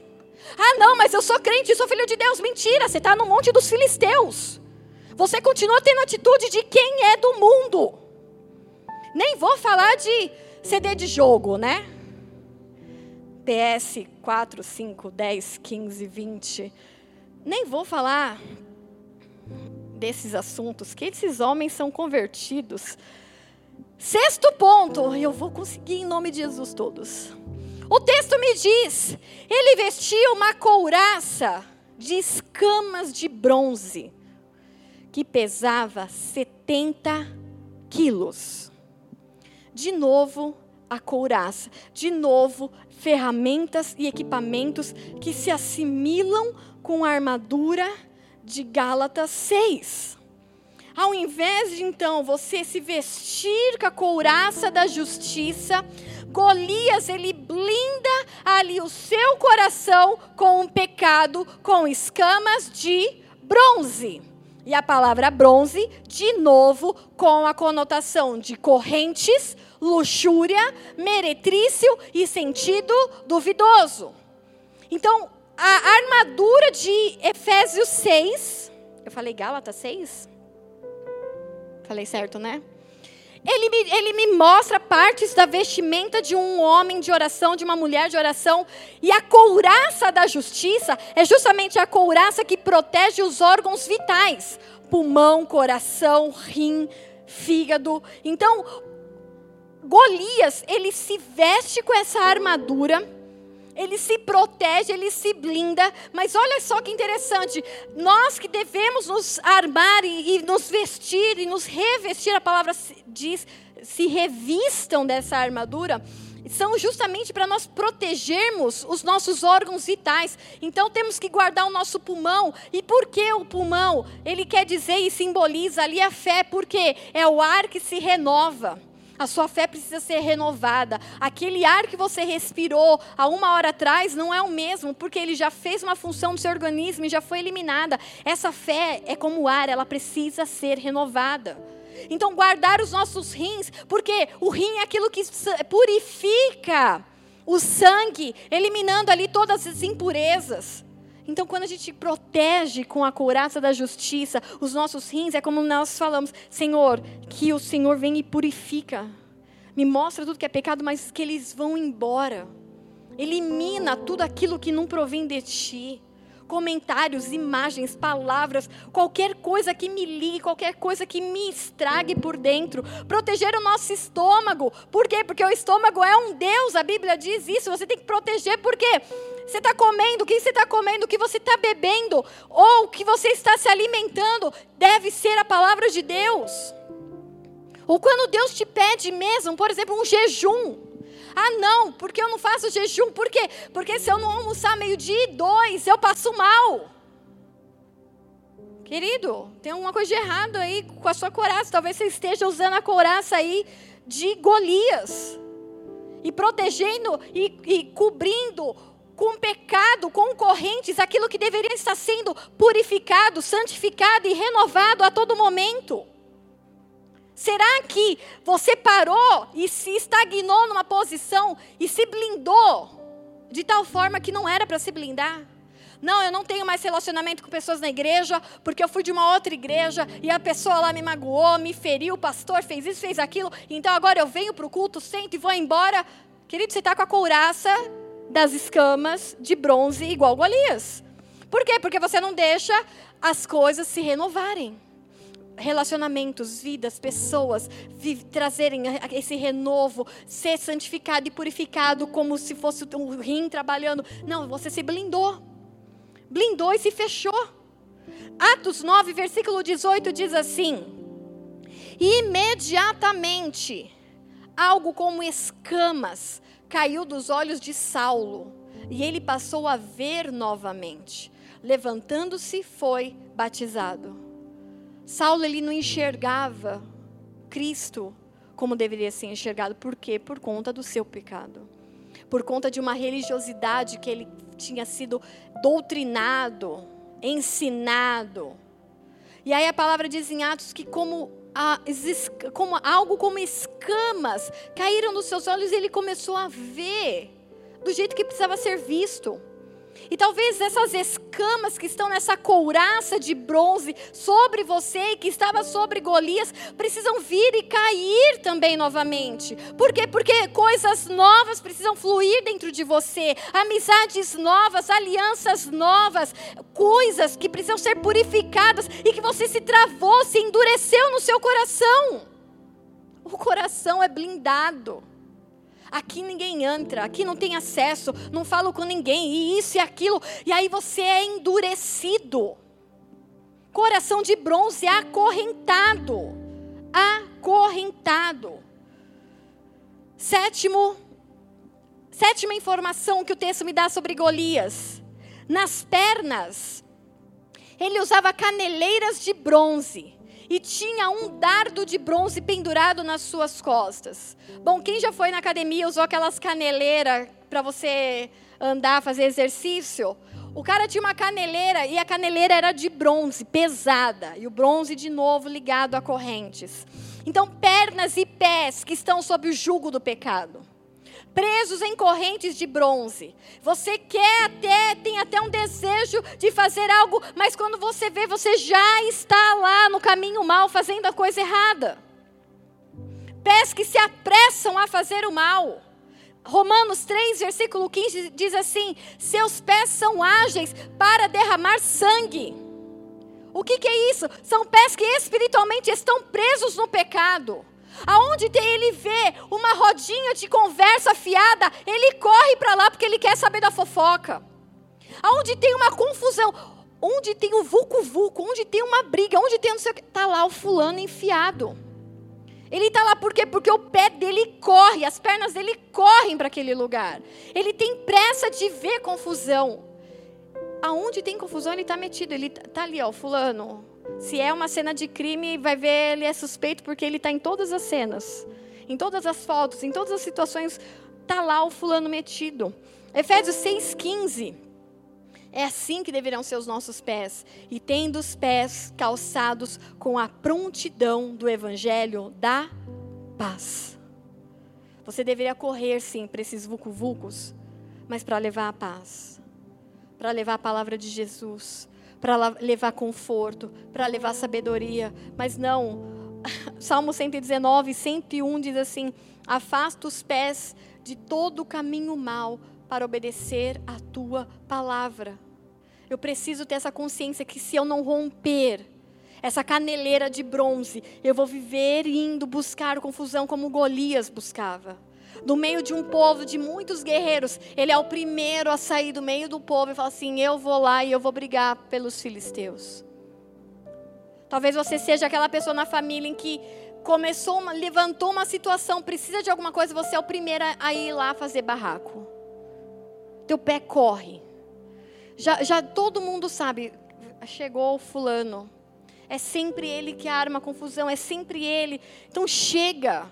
Ah, não, mas eu sou crente, sou filho de Deus. Mentira, você está no monte dos filisteus. Você continua tendo atitude de quem é do mundo. Nem vou falar de CD de jogo, né? PS 4, 5, 10, 15, 20. Nem vou falar desses assuntos, que esses homens são convertidos. Sexto ponto, eu vou conseguir em nome de Jesus todos. O texto me diz: ele vestia uma couraça de escamas de bronze, que pesava 70 quilos. De novo, a couraça. De novo, ferramentas e equipamentos que se assimilam com a armadura de Gálatas 6. Ao invés de então você se vestir com a couraça da justiça, Golias ele blinda ali o seu coração com um pecado com escamas de bronze. E a palavra bronze, de novo, com a conotação de correntes, luxúria, meretrício e sentido duvidoso. Então, a armadura de Efésios 6, eu falei Gálatas 6? Falei certo, né? Ele me, ele me mostra partes da vestimenta de um homem de oração, de uma mulher de oração. E a couraça da justiça é justamente a couraça que protege os órgãos vitais: pulmão, coração, rim, fígado. Então, Golias, ele se veste com essa armadura ele se protege, ele se blinda, mas olha só que interessante, nós que devemos nos armar e, e nos vestir e nos revestir, a palavra diz, se revistam dessa armadura, são justamente para nós protegermos os nossos órgãos vitais. Então temos que guardar o nosso pulmão. E por que o pulmão? Ele quer dizer e simboliza ali a fé, porque é o ar que se renova. A sua fé precisa ser renovada. Aquele ar que você respirou há uma hora atrás não é o mesmo, porque ele já fez uma função no seu organismo e já foi eliminada. Essa fé é como o ar, ela precisa ser renovada. Então, guardar os nossos rins, porque o rim é aquilo que purifica o sangue, eliminando ali todas as impurezas. Então, quando a gente protege com a couraça da justiça os nossos rins, é como nós falamos: Senhor, que o Senhor vem e purifica. Me mostra tudo que é pecado, mas que eles vão embora. Elimina tudo aquilo que não provém de ti comentários, imagens, palavras, qualquer coisa que me ligue, qualquer coisa que me estrague por dentro. Proteger o nosso estômago. Por quê? Porque o estômago é um Deus, a Bíblia diz isso. Você tem que proteger, por quê? Você está comendo, o que você está comendo, o que você está bebendo, ou o que você está se alimentando, deve ser a palavra de Deus. Ou quando Deus te pede mesmo, por exemplo, um jejum. Ah, não, porque eu não faço jejum. Por quê? Porque se eu não almoçar meio-dia e dois, eu passo mal. Querido, tem uma coisa de errado aí com a sua coraça. Talvez você esteja usando a coraça aí de Golias. E protegendo e, e cobrindo com pecado, com correntes, aquilo que deveria estar sendo purificado, santificado e renovado a todo momento. Será que você parou e se estagnou numa posição e se blindou de tal forma que não era para se blindar? Não, eu não tenho mais relacionamento com pessoas na igreja, porque eu fui de uma outra igreja e a pessoa lá me magoou, me feriu, o pastor fez isso, fez aquilo, então agora eu venho para o culto, sento e vou embora. Querido, você está com a couraça das escamas de bronze igual Golias. Por quê? Porque você não deixa as coisas se renovarem relacionamentos, vidas, pessoas, trazerem esse renovo, ser santificado e purificado como se fosse um rim trabalhando. Não, você se blindou. Blindou e se fechou. Atos 9, versículo 18 diz assim: Imediatamente, algo como escamas caiu dos olhos de Saulo e ele passou a ver novamente. Levantando-se, foi batizado. Saulo ele não enxergava Cristo como deveria ser enxergado. Por quê? Por conta do seu pecado. Por conta de uma religiosidade que ele tinha sido doutrinado, ensinado. E aí a palavra diz em Atos que como, como algo como escamas caíram dos seus olhos e ele começou a ver do jeito que precisava ser visto. E talvez essas escamas que estão nessa couraça de bronze sobre você e que estava sobre Golias precisam vir e cair também novamente. Por quê? Porque coisas novas precisam fluir dentro de você, amizades novas, alianças novas, coisas que precisam ser purificadas e que você se travou, se endureceu no seu coração. O coração é blindado. Aqui ninguém entra, aqui não tem acesso, não falo com ninguém, e isso e aquilo, e aí você é endurecido. Coração de bronze acorrentado. Acorrentado. Sétimo, sétima informação que o texto me dá sobre Golias. Nas pernas, ele usava caneleiras de bronze e tinha um dardo de bronze pendurado nas suas costas. Bom, quem já foi na academia usou aquelas caneleiras para você andar, fazer exercício? O cara tinha uma caneleira e a caneleira era de bronze, pesada, e o bronze de novo ligado a correntes. Então, pernas e pés que estão sob o jugo do pecado presos em correntes de bronze. Você quer até, tem até um desejo de fazer algo, mas quando você vê, você já está lá no caminho mal, fazendo a coisa errada. Pés que se apressam a fazer o mal. Romanos 3, versículo 15 diz assim: Seus pés são ágeis para derramar sangue. O que, que é isso? São pés que espiritualmente estão presos no pecado. Aonde ele vê uma rodinha de conversa fiada, ele corre para lá porque ele quer saber da fofoca. Aonde tem uma confusão, onde tem o vulco-vulco, onde tem uma briga, onde tem não sei o que, tá lá o fulano enfiado. Ele está lá por quê? Porque o pé dele corre, as pernas dele correm para aquele lugar. Ele tem pressa de ver confusão. Aonde tem confusão, ele está metido. Ele está ali, ó, fulano. Se é uma cena de crime, vai ver ele é suspeito porque ele está em todas as cenas, em todas as fotos, em todas as situações, está lá o fulano metido. Efésios 6,15. É assim que deverão ser os nossos pés, e tendo os pés calçados com a prontidão do evangelho da paz. Você deveria correr, sim, para esses vucu-vucos, mas para levar a paz, para levar a palavra de Jesus, para levar conforto, para levar sabedoria, mas não. Salmo 119, 101 diz assim: Afasta os pés de todo o caminho mal para obedecer a tua palavra. Eu preciso ter essa consciência que se eu não romper essa caneleira de bronze, eu vou viver indo buscar confusão como Golias buscava do meio de um povo de muitos guerreiros, ele é o primeiro a sair do meio do povo e falar assim: Eu vou lá e eu vou brigar pelos filisteus. Talvez você seja aquela pessoa na família em que começou, uma, levantou uma situação, precisa de alguma coisa, você é o primeiro a ir lá fazer barraco. Teu pé corre. Já, já todo mundo sabe, chegou o fulano. É sempre ele que arma a confusão, é sempre ele. Então chega.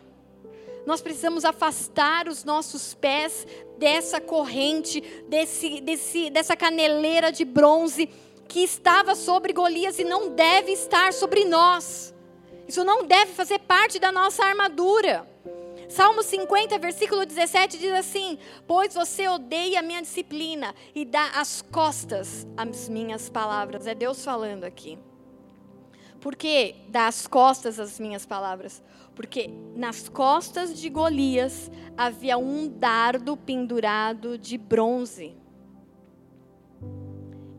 Nós precisamos afastar os nossos pés dessa corrente, desse, desse, dessa caneleira de bronze que estava sobre Golias e não deve estar sobre nós. Isso não deve fazer parte da nossa armadura. Salmo 50, versículo 17 diz assim: Pois você odeia a minha disciplina e dá as costas às minhas palavras. É Deus falando aqui. Por que dá as costas às minhas palavras? Porque nas costas de Golias havia um dardo pendurado de bronze.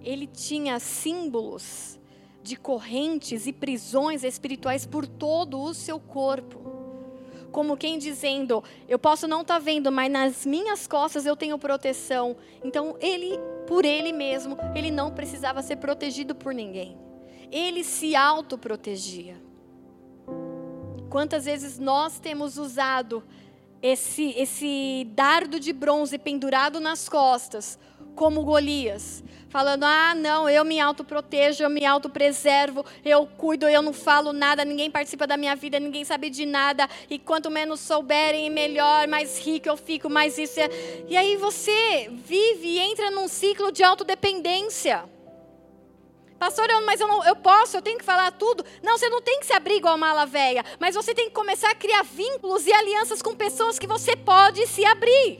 Ele tinha símbolos de correntes e prisões espirituais por todo o seu corpo. Como quem dizendo, eu posso não estar tá vendo, mas nas minhas costas eu tenho proteção. Então ele, por ele mesmo, ele não precisava ser protegido por ninguém. Ele se autoprotegia. Quantas vezes nós temos usado esse, esse dardo de bronze pendurado nas costas, como Golias, falando: ah, não, eu me autoprotejo, eu me autopreservo, eu cuido, eu não falo nada, ninguém participa da minha vida, ninguém sabe de nada, e quanto menos souberem, melhor, mais rico eu fico, mais isso. É... E aí você vive e entra num ciclo de autodependência. Pastor, eu, mas eu, não, eu posso, eu tenho que falar tudo. Não, você não tem que se abrir igual uma mala velha, mas você tem que começar a criar vínculos e alianças com pessoas que você pode se abrir.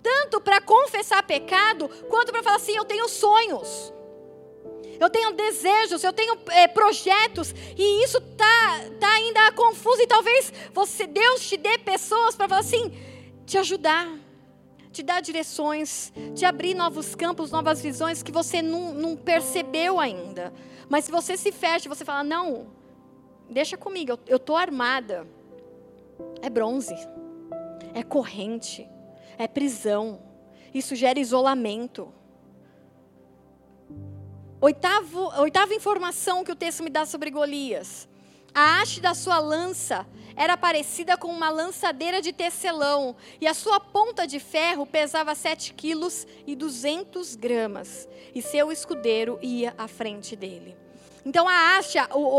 Tanto para confessar pecado, quanto para falar assim: eu tenho sonhos. Eu tenho desejos, eu tenho é, projetos, e isso tá, tá ainda confuso. E talvez você, Deus te dê pessoas para falar assim, te ajudar te dar direções, te abrir novos campos, novas visões que você não, não percebeu ainda. Mas se você se fecha, você fala: não, deixa comigo, eu estou armada. É bronze, é corrente, é prisão. Isso gera isolamento. Oitavo, oitava informação que o texto me dá sobre Golias. A haste da sua lança era parecida com uma lançadeira de tecelão, e a sua ponta de ferro pesava 7 quilos e 200 gramas, e seu escudeiro ia à frente dele. Então a haste,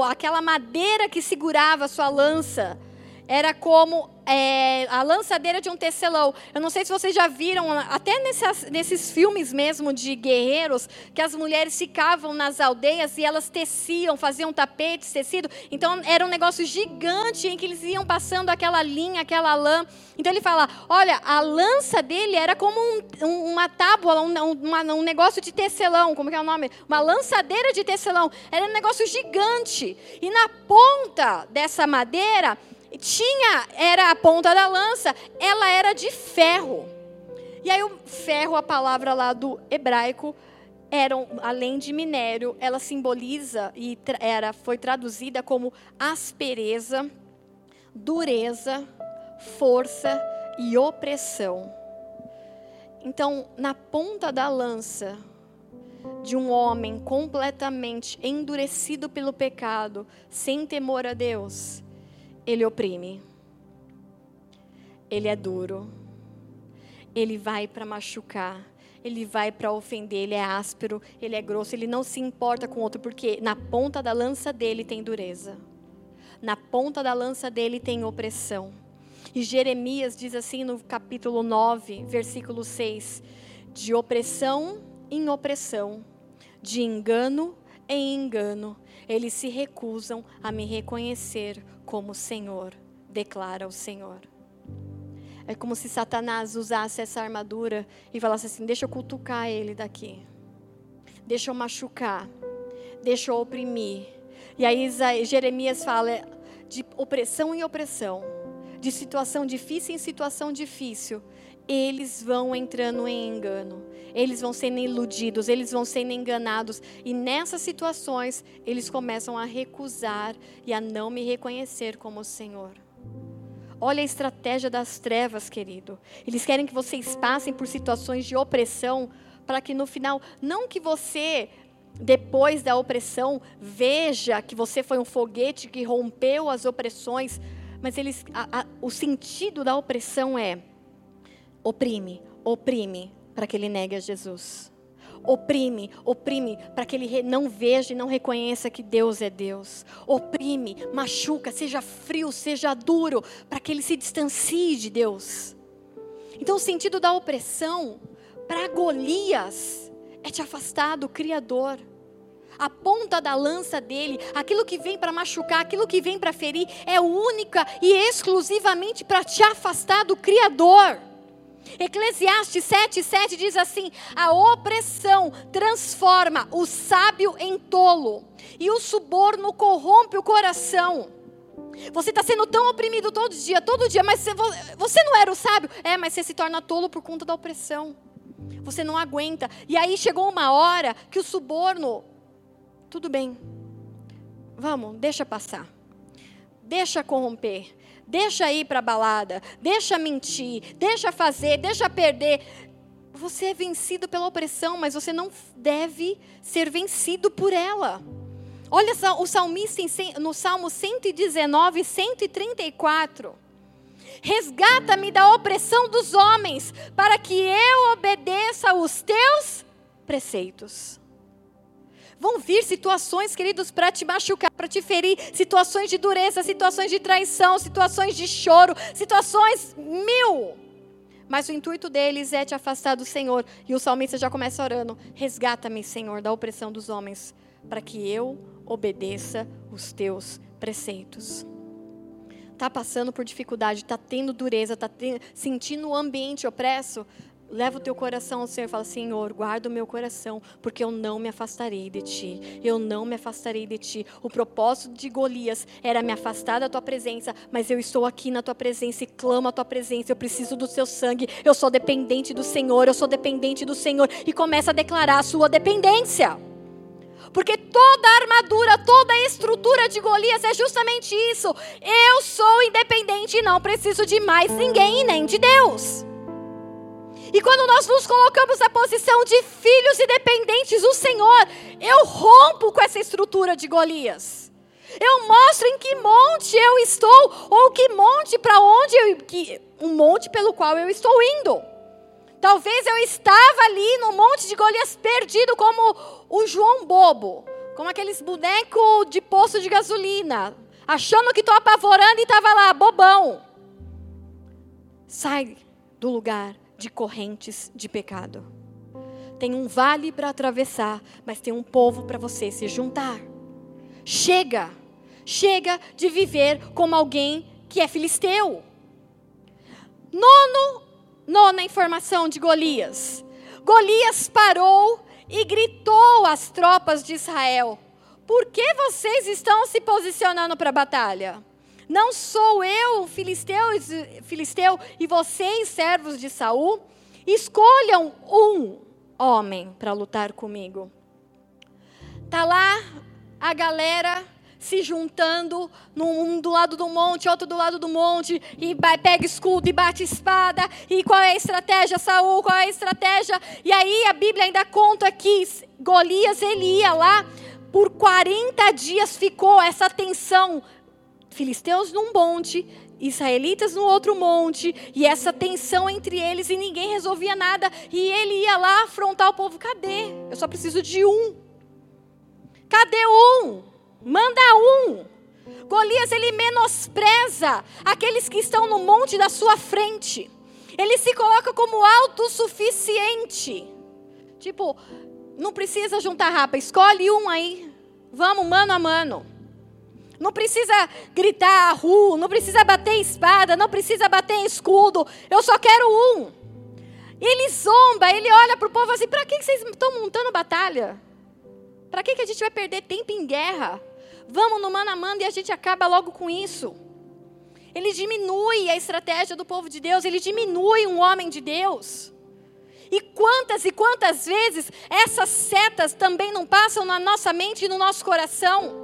aquela madeira que segurava a sua lança, era como é, a lançadeira de um tecelão. Eu não sei se vocês já viram, até nessas, nesses filmes mesmo de guerreiros, que as mulheres ficavam nas aldeias e elas teciam, faziam tapetes, tecido. Então era um negócio gigante em que eles iam passando aquela linha, aquela lã. Então ele fala: olha, a lança dele era como um, um, uma tábua, um, uma, um negócio de tecelão, como é o nome? Uma lançadeira de tecelão. Era um negócio gigante. E na ponta dessa madeira tinha, era a ponta da lança, ela era de ferro. E aí o ferro, a palavra lá do hebraico, era, além de minério, ela simboliza e era, foi traduzida como aspereza, dureza, força e opressão. Então, na ponta da lança de um homem completamente endurecido pelo pecado, sem temor a Deus, ele oprime. Ele é duro. Ele vai para machucar. Ele vai para ofender. Ele é áspero. Ele é grosso. Ele não se importa com o outro, porque na ponta da lança dele tem dureza. Na ponta da lança dele tem opressão. E Jeremias diz assim no capítulo 9, versículo 6: de opressão em opressão, de engano em engano, eles se recusam a me reconhecer como Senhor, declara o Senhor. É como se Satanás usasse essa armadura e falasse assim: deixa eu cutucar ele daqui, deixa eu machucar, deixa eu oprimir. E aí Jeremias fala de opressão em opressão, de situação difícil em situação difícil, eles vão entrando em engano, eles vão sendo iludidos, eles vão sendo enganados, e nessas situações eles começam a recusar e a não me reconhecer como Senhor. Olha a estratégia das trevas, querido. Eles querem que vocês passem por situações de opressão, para que no final, não que você depois da opressão, veja que você foi um foguete que rompeu as opressões, mas eles, a, a, o sentido da opressão é oprime, oprime, para que ele negue a Jesus. Oprime, oprime, para que ele não veja e não reconheça que Deus é Deus. Oprime, machuca, seja frio, seja duro, para que ele se distancie de Deus. Então, o sentido da opressão para Golias é te afastar do Criador. A ponta da lança dele, aquilo que vem para machucar, aquilo que vem para ferir, é única e exclusivamente para te afastar do Criador. Eclesiastes 7,7 diz assim: a opressão transforma o sábio em tolo, e o suborno corrompe o coração. Você está sendo tão oprimido todo dia, todo dia, mas você não era o sábio? É, mas você se torna tolo por conta da opressão. Você não aguenta. E aí chegou uma hora que o suborno, tudo bem, vamos, deixa passar, deixa corromper. Deixa ir para a balada, deixa mentir, deixa fazer, deixa perder. Você é vencido pela opressão, mas você não deve ser vencido por ela. Olha o salmista no Salmo 119, 134. Resgata-me da opressão dos homens, para que eu obedeça os teus preceitos. Vão vir situações, queridos, para te machucar, para te ferir, situações de dureza, situações de traição, situações de choro, situações mil. Mas o intuito deles é te afastar do Senhor. E o salmista já começa orando: Resgata-me, Senhor, da opressão dos homens, para que eu obedeça os teus preceitos. Está passando por dificuldade, está tendo dureza, está sentindo o ambiente opresso, Leva o teu coração ao Senhor e fala: Senhor, guarda o meu coração, porque eu não me afastarei de ti. Eu não me afastarei de ti. O propósito de Golias era me afastar da tua presença, mas eu estou aqui na tua presença e clamo a tua presença. Eu preciso do seu sangue. Eu sou dependente do Senhor. Eu sou dependente do Senhor. E começa a declarar a sua dependência. Porque toda a armadura, toda a estrutura de Golias é justamente isso. Eu sou independente e não preciso de mais ninguém e nem de Deus. E quando nós nos colocamos na posição de filhos e dependentes do Senhor, eu rompo com essa estrutura de Golias. Eu mostro em que monte eu estou, ou que monte para onde eu. Que, um monte pelo qual eu estou indo. Talvez eu estava ali no monte de Golias perdido como o João Bobo, como aqueles bonecos de poço de gasolina, achando que estou apavorando e estava lá, bobão. Sai do lugar de correntes de pecado. Tem um vale para atravessar, mas tem um povo para você se juntar. Chega, chega de viver como alguém que é filisteu. Nono, nona informação de Golias. Golias parou e gritou às tropas de Israel: Por que vocês estão se posicionando para a batalha? Não sou eu, filisteu, filisteu e vocês, servos de Saul? Escolham um homem para lutar comigo. Tá lá a galera se juntando, um do lado do monte, outro do lado do monte, e pega escudo e bate espada. E qual é a estratégia, Saul? Qual é a estratégia? E aí a Bíblia ainda conta que Golias ele ia lá por 40 dias ficou essa tensão filisteus num monte, israelitas no outro monte, e essa tensão entre eles e ninguém resolvia nada, e ele ia lá afrontar o povo: cadê? Eu só preciso de um. Cadê um? Manda um. Golias ele menospreza aqueles que estão no monte da sua frente. Ele se coloca como autossuficiente. Tipo, não precisa juntar rapa, escolhe um aí. Vamos mano a mano. Não precisa gritar ru, não precisa bater espada, não precisa bater escudo. Eu só quero um. Ele zomba, ele olha para o povo assim: para que vocês estão montando batalha? Para que, que a gente vai perder tempo em guerra? Vamos no mano a mano e a gente acaba logo com isso. Ele diminui a estratégia do povo de Deus, ele diminui um homem de Deus. E quantas e quantas vezes essas setas também não passam na nossa mente e no nosso coração?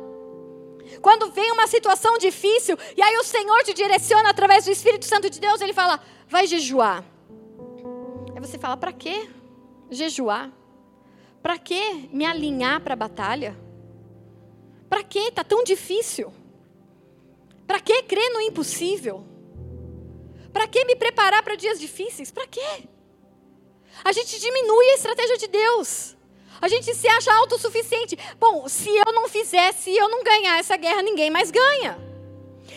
Quando vem uma situação difícil, e aí o Senhor te direciona através do Espírito Santo de Deus, ele fala: vai jejuar. Aí você fala: para quê? Jejuar? Para que me alinhar para a batalha? Para que está tão difícil? Para que crer no impossível? Para que me preparar para dias difíceis? Para quê? A gente diminui a estratégia de Deus. A gente se acha autossuficiente. Bom, se eu não fizer, se eu não ganhar essa guerra, ninguém mais ganha.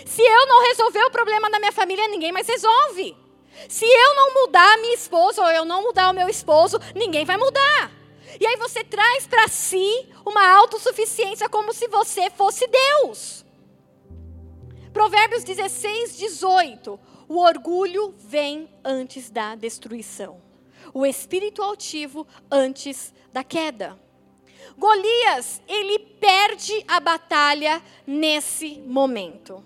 Se eu não resolver o problema da minha família, ninguém mais resolve. Se eu não mudar a minha esposa ou eu não mudar o meu esposo, ninguém vai mudar. E aí você traz para si uma autossuficiência como se você fosse Deus. Provérbios 16, 18. O orgulho vem antes da destruição. O espírito altivo antes da queda. Golias, ele perde a batalha nesse momento.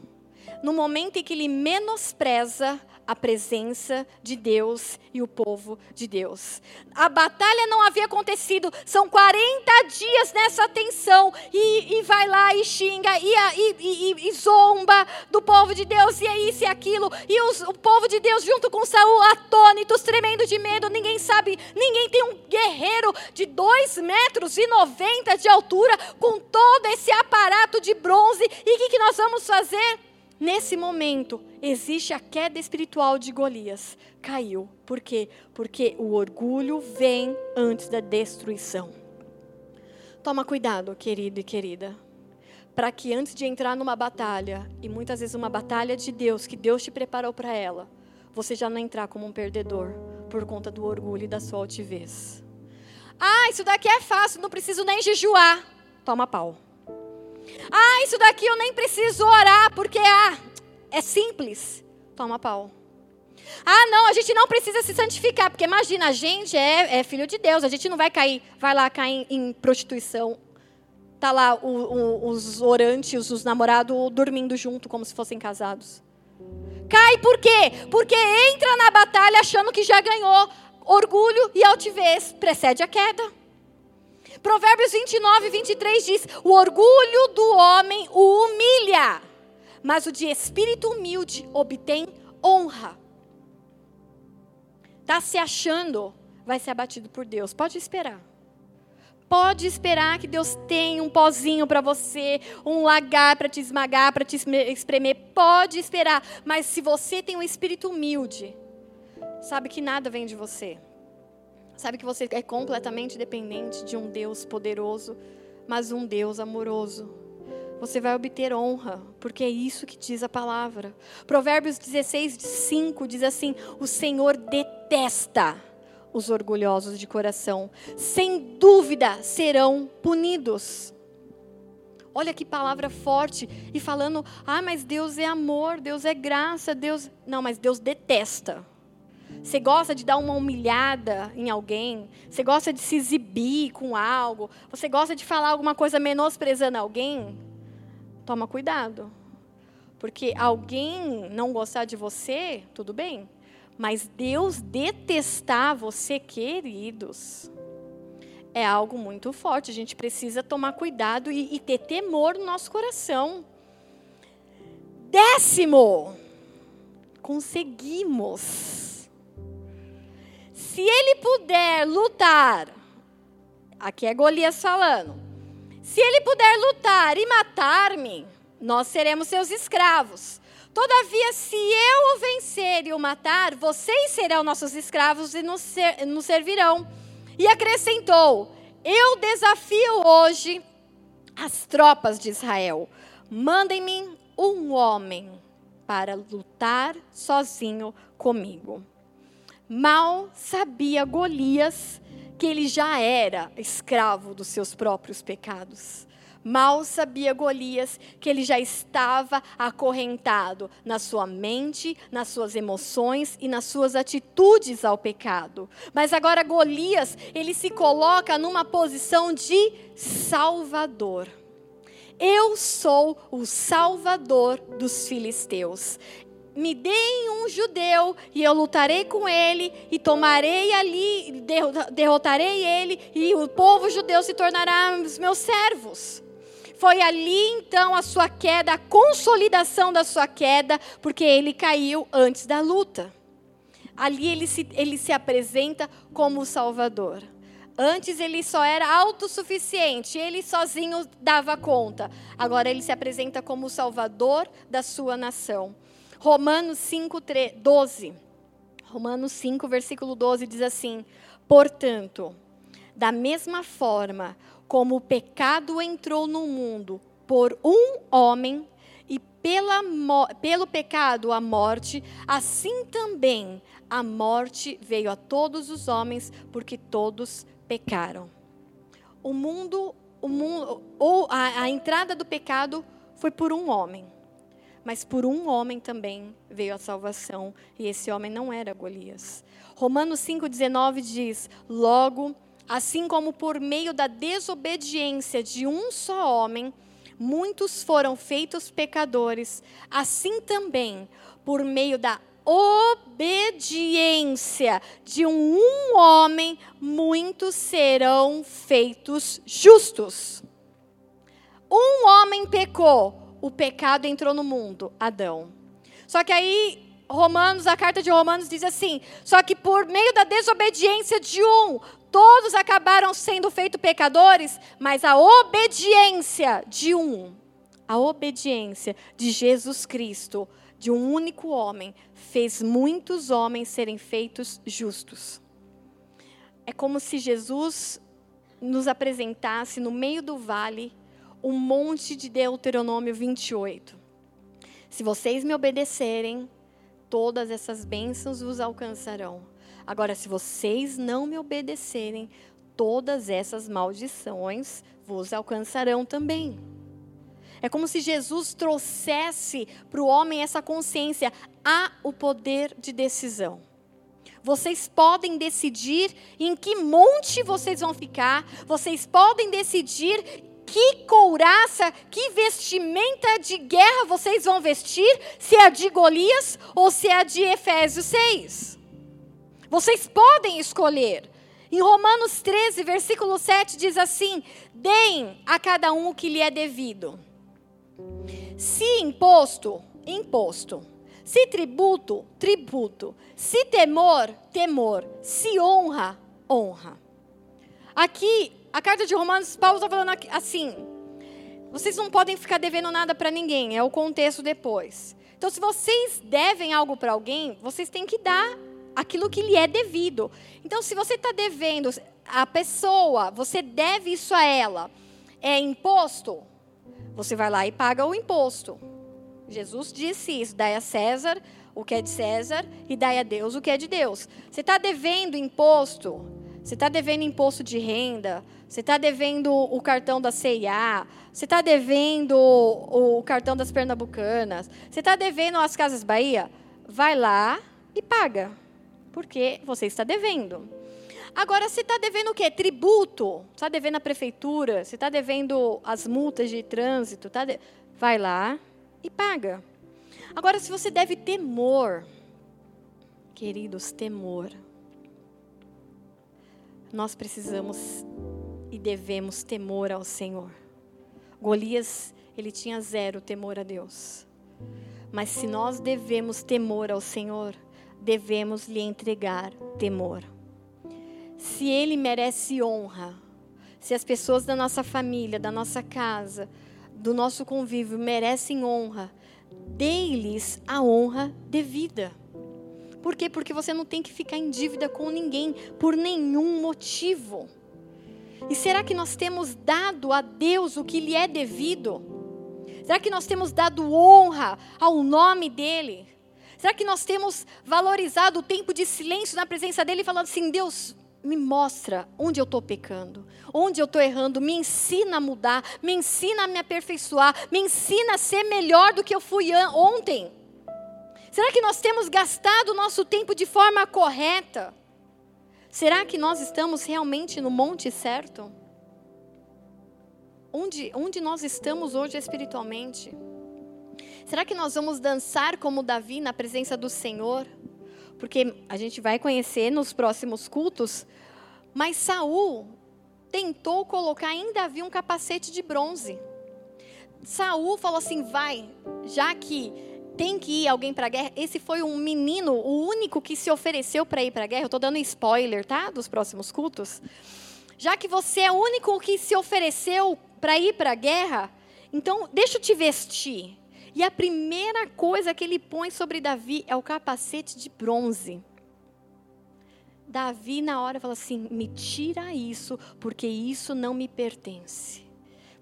No momento em que ele menospreza a presença de Deus e o povo de Deus. A batalha não havia acontecido, são 40 dias nessa tensão, e, e vai lá e xinga, e, e, e, zomba do povo de Deus, e é isso e aquilo, e os, o povo de Deus junto com Saul, atônitos, tremendo de medo, ninguém sabe, ninguém tem um guerreiro de 2 metros e 90 de altura, com todo esse aparato de bronze, e o que, que nós vamos fazer? Nesse momento, existe a queda espiritual de Golias. Caiu. Por quê? Porque o orgulho vem antes da destruição. Toma cuidado, querido e querida, para que antes de entrar numa batalha, e muitas vezes uma batalha de Deus, que Deus te preparou para ela, você já não entrar como um perdedor por conta do orgulho e da sua altivez. Ah, isso daqui é fácil, não preciso nem jejuar. Toma pau. Ah, isso daqui eu nem preciso orar, porque ah, é simples. Toma pau. Ah, não, a gente não precisa se santificar, porque imagina, a gente é, é filho de Deus, a gente não vai cair, vai lá cair em, em prostituição. Tá lá o, o, os orantes, os namorados dormindo junto como se fossem casados. Cai por quê? Porque entra na batalha achando que já ganhou. Orgulho e altivez precede a queda. Provérbios 29, 23 diz: O orgulho do homem o humilha, mas o de espírito humilde obtém honra. Está se achando, vai ser abatido por Deus. Pode esperar. Pode esperar que Deus tenha um pozinho para você, um lagar para te esmagar, para te espremer. Pode esperar. Mas se você tem um espírito humilde, sabe que nada vem de você. Sabe que você é completamente dependente de um Deus poderoso, mas um Deus amoroso. Você vai obter honra, porque é isso que diz a palavra. Provérbios 16, 5 diz assim: O Senhor detesta os orgulhosos de coração, sem dúvida serão punidos. Olha que palavra forte. E falando, ah, mas Deus é amor, Deus é graça, Deus. Não, mas Deus detesta. Você gosta de dar uma humilhada em alguém? Você gosta de se exibir com algo? Você gosta de falar alguma coisa menosprezando alguém? Toma cuidado. Porque alguém não gostar de você, tudo bem. Mas Deus detestar você, queridos, é algo muito forte. A gente precisa tomar cuidado e, e ter temor no nosso coração. Décimo, conseguimos. Se ele puder lutar, aqui é Golias falando, se ele puder lutar e matar-me, nós seremos seus escravos. Todavia, se eu o vencer e o matar, vocês serão nossos escravos e nos, ser, nos servirão. E acrescentou: Eu desafio hoje as tropas de Israel. Mandem-me um homem para lutar sozinho comigo. Mal sabia Golias que ele já era escravo dos seus próprios pecados. Mal sabia Golias que ele já estava acorrentado na sua mente, nas suas emoções e nas suas atitudes ao pecado. Mas agora Golias, ele se coloca numa posição de salvador. Eu sou o salvador dos filisteus me deem um judeu e eu lutarei com ele e tomarei ali, derrotarei ele e o povo judeu se tornará os meus servos. Foi ali então a sua queda, a consolidação da sua queda, porque ele caiu antes da luta. Ali ele se, ele se apresenta como o Salvador. Antes ele só era autossuficiente, ele sozinho dava conta. Agora ele se apresenta como o Salvador da sua nação. Romanos 5, 12. Romanos 5, versículo 12 diz assim: Portanto, da mesma forma, como o pecado entrou no mundo por um homem e pela, pelo pecado a morte, assim também a morte veio a todos os homens, porque todos pecaram. O mundo, o mundo ou a, a entrada do pecado foi por um homem. Mas por um homem também veio a salvação, e esse homem não era Golias. Romanos 5,19 diz: Logo, Assim como por meio da desobediência de um só homem, muitos foram feitos pecadores, assim também, por meio da obediência de um, homem, muitos serão feitos justos. Um homem pecou, o pecado entrou no mundo, Adão. Só que aí Romanos, a carta de Romanos diz assim: só que por meio da desobediência de um, todos acabaram sendo feitos pecadores, mas a obediência de um, a obediência de Jesus Cristo, de um único homem, fez muitos homens serem feitos justos. É como se Jesus nos apresentasse no meio do vale um monte de Deuteronômio 28. Se vocês me obedecerem, todas essas bênçãos vos alcançarão. Agora, se vocês não me obedecerem, todas essas maldições vos alcançarão também. É como se Jesus trouxesse para o homem essa consciência: há o poder de decisão. Vocês podem decidir em que monte vocês vão ficar, vocês podem decidir que couraça, que vestimenta de guerra vocês vão vestir, se é a de Golias ou se é a de Efésios 6. Vocês podem escolher. Em Romanos 13, versículo 7 diz assim: Deem a cada um o que lhe é devido. Se imposto, imposto. Se tributo, tributo. Se temor, temor. Se honra, honra. Aqui, a carta de Romanos, Paulo está falando assim: vocês não podem ficar devendo nada para ninguém, é o contexto depois. Então, se vocês devem algo para alguém, vocês têm que dar aquilo que lhe é devido. Então, se você está devendo a pessoa, você deve isso a ela, é imposto, você vai lá e paga o imposto. Jesus disse isso: dai a César o que é de César e dai a Deus o que é de Deus. Você está devendo imposto, você está devendo imposto de renda, você está devendo o cartão da CIA, você está devendo o, cartão das Pernambucanas, você está devendo as Casas Bahia, vai lá e paga, porque você está devendo. Agora, você está devendo o quê? Tributo. Está devendo a prefeitura, você está devendo as multas de trânsito. Tá de... Vai lá e paga. Agora, se você deve temor, queridos, temor. Nós precisamos e devemos temor ao Senhor. Golias, ele tinha zero temor a Deus. Mas se nós devemos temor ao Senhor, devemos lhe entregar temor. Se ele merece honra, se as pessoas da nossa família, da nossa casa, do nosso convívio merecem honra, dê-lhes a honra devida. Por quê? Porque você não tem que ficar em dívida com ninguém por nenhum motivo. E será que nós temos dado a Deus o que lhe é devido? Será que nós temos dado honra ao nome dEle? Será que nós temos valorizado o tempo de silêncio na presença dEle, falando assim: Deus, me mostra onde eu estou pecando, onde eu estou errando, me ensina a mudar, me ensina a me aperfeiçoar, me ensina a ser melhor do que eu fui ontem. Será que nós temos gastado o nosso tempo de forma correta? Será que nós estamos realmente no monte certo? Onde, onde nós estamos hoje espiritualmente? Será que nós vamos dançar como Davi na presença do Senhor? porque a gente vai conhecer nos próximos cultos, mas Saul tentou colocar em Davi um capacete de bronze. Saul falou assim: vai, já que tem que ir alguém para a guerra. Esse foi um menino, o único que se ofereceu para ir para a guerra. Eu estou dando spoiler, tá? Dos próximos cultos. Já que você é o único que se ofereceu para ir para a guerra, então deixa eu te vestir. E a primeira coisa que ele põe sobre Davi é o capacete de bronze. Davi, na hora, fala assim: me tira isso, porque isso não me pertence.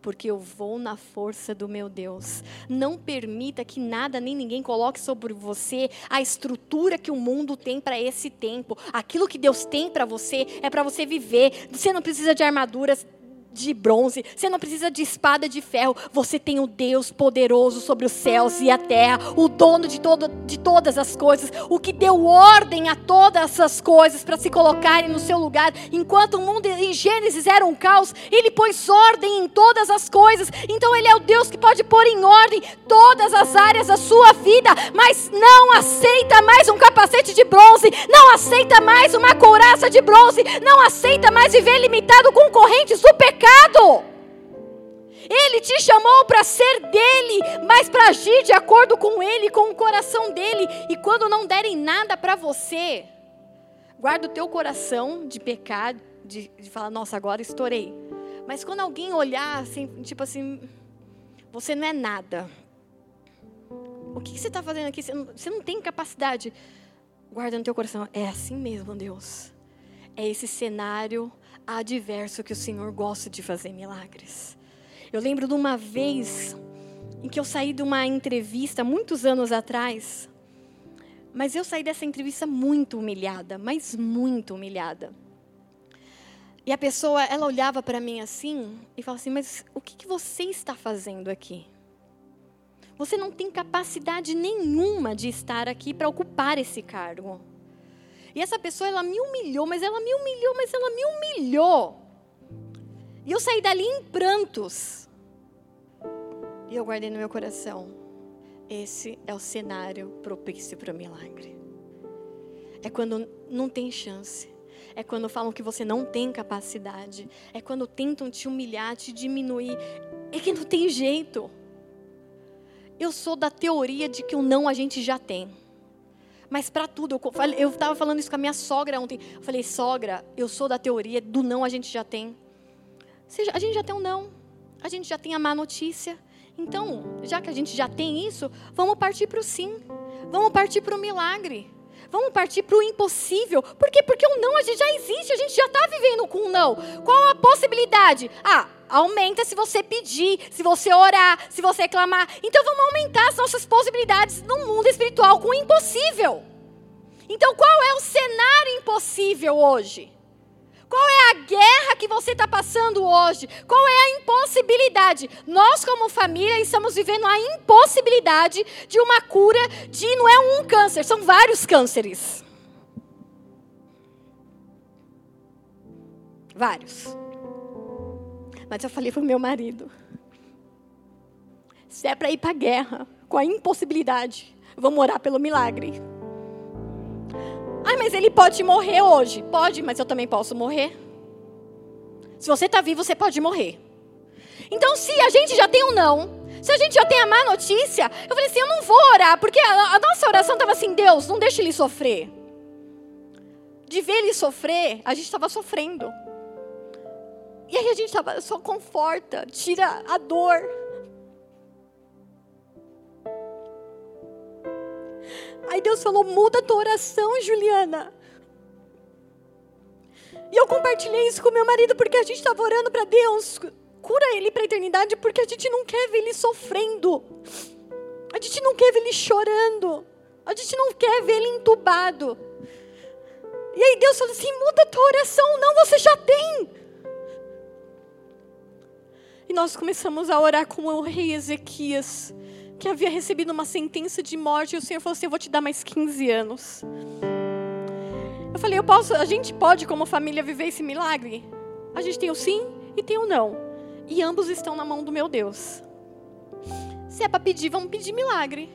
Porque eu vou na força do meu Deus. Não permita que nada nem ninguém coloque sobre você a estrutura que o mundo tem para esse tempo. Aquilo que Deus tem para você é para você viver. Você não precisa de armaduras de bronze, você não precisa de espada de ferro, você tem o Deus poderoso sobre os céus e a terra, o dono de, todo, de todas as coisas, o que deu ordem a todas essas coisas para se colocarem no seu lugar. Enquanto o mundo em Gênesis era um caos, ele pôs ordem em todas as coisas. Então ele é o Deus que pode pôr em ordem todas as áreas da sua vida, mas não aceita mais um capacete de bronze, não aceita mais uma couraça de bronze, não aceita mais viver limitado com correntes do pecado pecado. Ele te chamou para ser dele, mas para agir de acordo com ele, com o coração dele. E quando não derem nada para você, guarda o teu coração de pecar, de, de falar, nossa, agora estourei. Mas quando alguém olhar assim, tipo assim, Você não é nada. O que, que você está fazendo aqui? Você não, você não tem capacidade. Guarda no teu coração. É assim mesmo, Deus. É esse cenário adverso que o Senhor gosta de fazer milagres. Eu lembro de uma vez em que eu saí de uma entrevista muitos anos atrás, mas eu saí dessa entrevista muito humilhada, mas muito humilhada. E a pessoa, ela olhava para mim assim e falava assim: Mas o que, que você está fazendo aqui? Você não tem capacidade nenhuma de estar aqui para ocupar esse cargo. E essa pessoa, ela me humilhou, mas ela me humilhou, mas ela me humilhou. E eu saí dali em prantos. E eu guardei no meu coração. Esse é o cenário propício para o milagre. É quando não tem chance. É quando falam que você não tem capacidade. É quando tentam te humilhar, te diminuir. É que não tem jeito. Eu sou da teoria de que o não a gente já tem. Mas para tudo, eu estava falando isso com a minha sogra ontem. Eu falei, sogra, eu sou da teoria do não a gente já tem. A gente já tem um não. A gente já tem a má notícia. Então, já que a gente já tem isso, vamos partir para o sim. Vamos partir para o milagre. Vamos partir para o impossível. Por quê? Porque o não a gente já existe, a gente já está vivendo com o não. Qual a possibilidade? Ah, aumenta se você pedir, se você orar, se você clamar. Então vamos aumentar as nossas possibilidades no mundo espiritual com o impossível. Então qual é o cenário impossível hoje? Qual é a guerra que você está passando hoje? Qual é a impossibilidade? Nós, como família, estamos vivendo a impossibilidade de uma cura de não é um câncer, são vários cânceres. Vários. Mas eu falei para o meu marido: se é para ir para a guerra com a impossibilidade, vamos orar pelo milagre. Mas ele pode morrer hoje. Pode, mas eu também posso morrer. Se você está vivo, você pode morrer. Então, se a gente já tem um não, se a gente já tem a má notícia, eu falei assim: eu não vou orar, porque a, nossa oração estava assim: Deus, não deixe ele sofrer. De ver ele sofrer, a gente estava sofrendo. E aí a gente estava só conforta, tira a dor. Aí Deus falou: muda a tua oração, Juliana. E eu compartilhei isso com meu marido porque a gente estava orando para Deus, cura ele para a eternidade, porque a gente não quer ver ele sofrendo. A gente não quer ver ele chorando. A gente não quer ver ele entubado. E aí Deus falou assim: muda a tua oração, não, você já tem. E nós começamos a orar com o rei Ezequias que havia recebido uma sentença de morte, e o Senhor falou assim: Eu vou te dar mais 15 anos. Eu falei: eu posso, A gente pode, como família, viver esse milagre? A gente tem o sim e tem o não. E ambos estão na mão do meu Deus. Se é para pedir, vamos pedir milagre.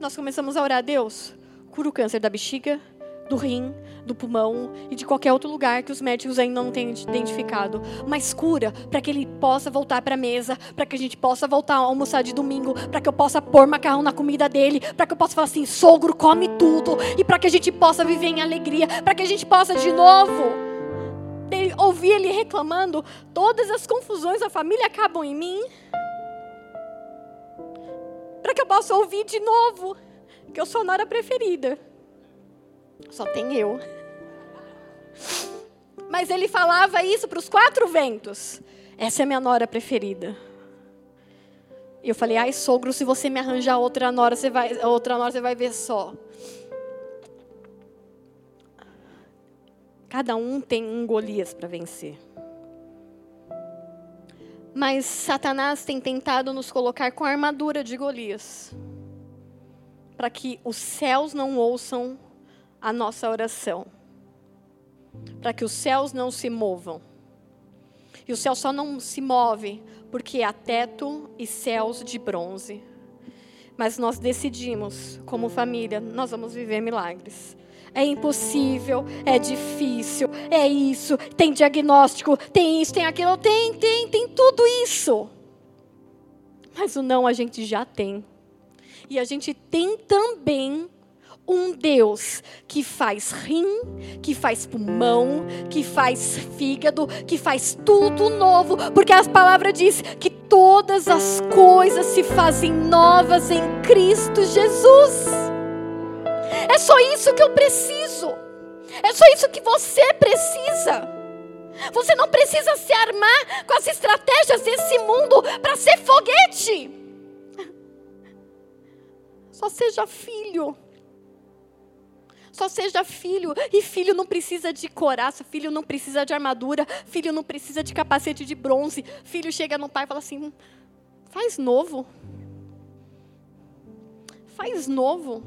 Nós começamos a orar a Deus. Cura o câncer da bexiga, do rim, do pulmão e de qualquer outro lugar que os médicos ainda não têm identificado. Mas cura para que ele possa voltar para a mesa, para que a gente possa voltar a almoçar de domingo, para que eu possa pôr macarrão na comida dele, para que eu possa falar assim: sogro, come tudo, e para que a gente possa viver em alegria, para que a gente possa de novo ouvir ele reclamando, todas as confusões da família acabam em mim. Para que eu possa ouvir de novo que eu sou a nora preferida. Só tem eu. Mas ele falava isso para os quatro ventos. Essa é minha nora preferida. E eu falei, ai sogro, se você me arranjar outra nora, você vai, outra nora, você vai ver só. Cada um tem um Golias para vencer. Mas Satanás tem tentado nos colocar com a armadura de Golias. Para que os céus não ouçam a nossa oração, para que os céus não se movam. E o céu só não se move porque há teto e céus de bronze. Mas nós decidimos, como família, nós vamos viver milagres. É impossível, é difícil, é isso, tem diagnóstico, tem isso, tem aquilo, tem, tem, tem tudo isso. Mas o não a gente já tem. E a gente tem também um Deus que faz rim, que faz pulmão, que faz fígado, que faz tudo novo, porque a palavra diz que todas as coisas se fazem novas em Cristo Jesus. É só isso que eu preciso. É só isso que você precisa. Você não precisa se armar com as estratégias desse mundo para ser foguete. Só seja filho. Só seja filho. E filho não precisa de coraça, filho não precisa de armadura, filho não precisa de capacete de bronze. Filho chega no pai e fala assim: faz novo. Faz novo.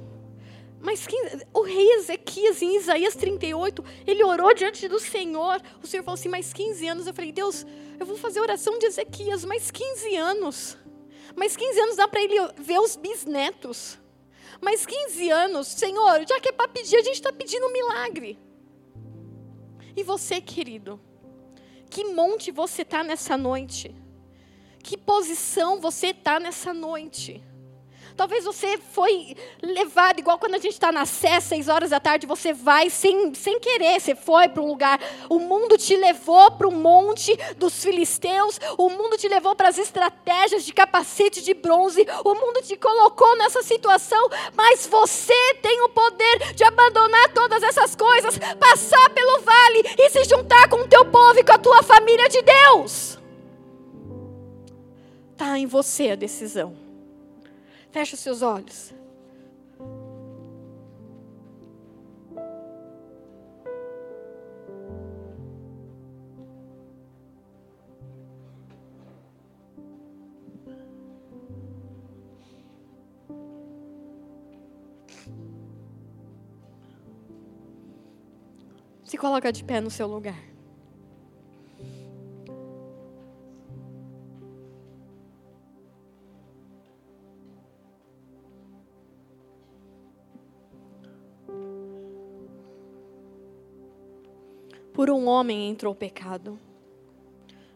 Mas quem, o rei Ezequias, em Isaías 38, ele orou diante do Senhor. O Senhor falou assim: mais 15 anos. Eu falei: Deus, eu vou fazer oração de Ezequias, mais 15 anos. Mais 15 anos dá para ele ver os bisnetos. Mas 15 anos, Senhor, já que é para pedir, a gente está pedindo um milagre. E você, querido, que monte você está nessa noite? Que posição você está nessa noite? Talvez você foi levado, igual quando a gente está na Sé, seis horas da tarde, você vai sem, sem querer, você foi para um lugar. O mundo te levou para o monte dos filisteus, o mundo te levou para as estratégias de capacete de bronze, o mundo te colocou nessa situação, mas você tem o poder de abandonar todas essas coisas, passar pelo vale e se juntar com o teu povo e com a tua família de Deus. Está em você a decisão. Feche os seus olhos. Se coloca de pé no seu lugar. Um homem entrou o pecado,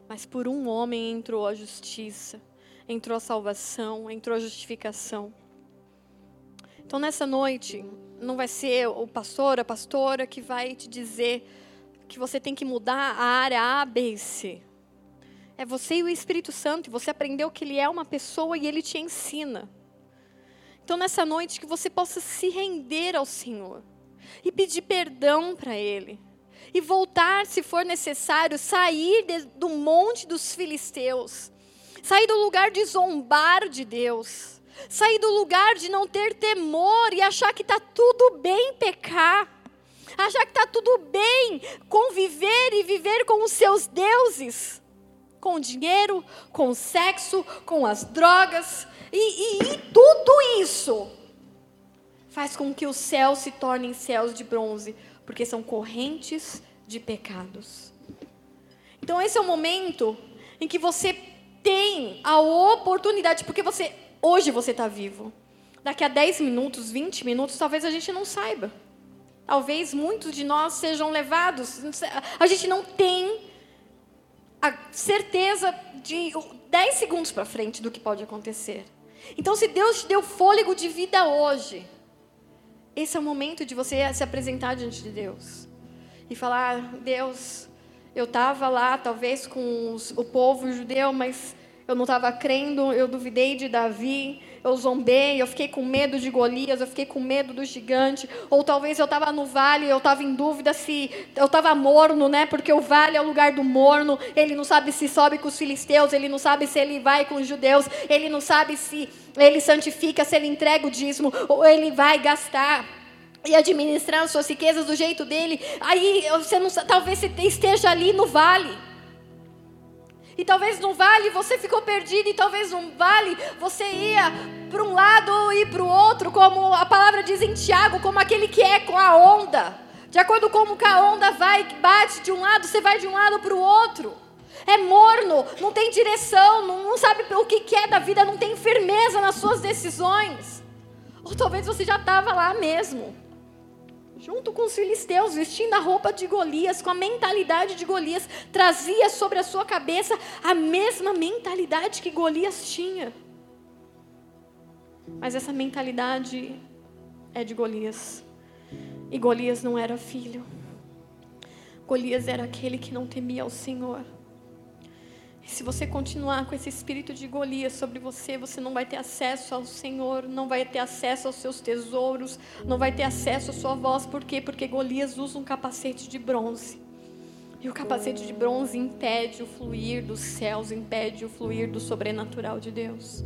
mas por um homem entrou a justiça, entrou a salvação, entrou a justificação. Então nessa noite, não vai ser o pastor, a pastora que vai te dizer que você tem que mudar a área A, B e C. É você e o Espírito Santo, você aprendeu que ele é uma pessoa e ele te ensina. Então nessa noite que você possa se render ao Senhor e pedir perdão para ele e voltar, se for necessário, sair de, do monte dos filisteus, sair do lugar de zombar de Deus, sair do lugar de não ter temor e achar que está tudo bem pecar, achar que está tudo bem conviver e viver com os seus deuses, com o dinheiro, com o sexo, com as drogas, e, e, e tudo isso faz com que os céus se tornem céus de bronze porque são correntes de pecados. Então esse é o momento em que você tem a oportunidade, porque você hoje você está vivo. Daqui a 10 minutos, 20 minutos, talvez a gente não saiba. Talvez muitos de nós sejam levados. A gente não tem a certeza de 10 segundos para frente do que pode acontecer. Então, se Deus te deu fôlego de vida hoje, esse é o momento de você se apresentar diante de Deus. E falar: Deus, eu estava lá, talvez com os, o povo judeu, mas eu não estava crendo, eu duvidei de Davi, eu zombei, eu fiquei com medo de Golias, eu fiquei com medo do gigante, ou talvez eu estava no vale, eu estava em dúvida se eu estava morno, né? Porque o vale é o lugar do morno, ele não sabe se sobe com os filisteus, ele não sabe se ele vai com os judeus, ele não sabe se ele santifica, se ele entrega o dízimo, ou ele vai gastar e administrar as suas riquezas do jeito dele, aí você não, talvez você esteja ali no vale. E talvez no vale você ficou perdido, e talvez no vale você ia para um lado e para o outro, como a palavra diz em Tiago, como aquele que é com a onda. De acordo com como a onda vai, bate de um lado, você vai de um lado para o outro. É morno, não tem direção, não, não sabe o que quer é da vida, não tem firmeza nas suas decisões. Ou talvez você já estava lá mesmo junto com os filisteus, vestindo a roupa de Golias, com a mentalidade de Golias, trazia sobre a sua cabeça a mesma mentalidade que Golias tinha. Mas essa mentalidade é de Golias. E Golias não era filho. Golias era aquele que não temia ao Senhor. Se você continuar com esse espírito de Golias sobre você, você não vai ter acesso ao Senhor, não vai ter acesso aos seus tesouros, não vai ter acesso à sua voz. Por quê? Porque Golias usa um capacete de bronze. E o capacete de bronze impede o fluir dos céus, impede o fluir do sobrenatural de Deus.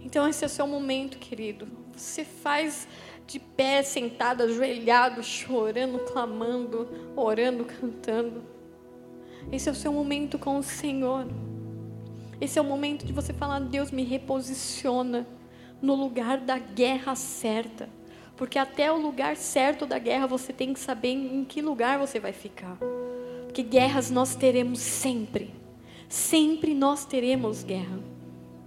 Então esse é o seu momento, querido. Você faz de pé, sentado, ajoelhado, chorando, clamando, orando, cantando. Esse é o seu momento com o Senhor. Esse é o momento de você falar: Deus me reposiciona no lugar da guerra certa. Porque até o lugar certo da guerra você tem que saber em que lugar você vai ficar. Porque guerras nós teremos sempre. Sempre nós teremos guerra.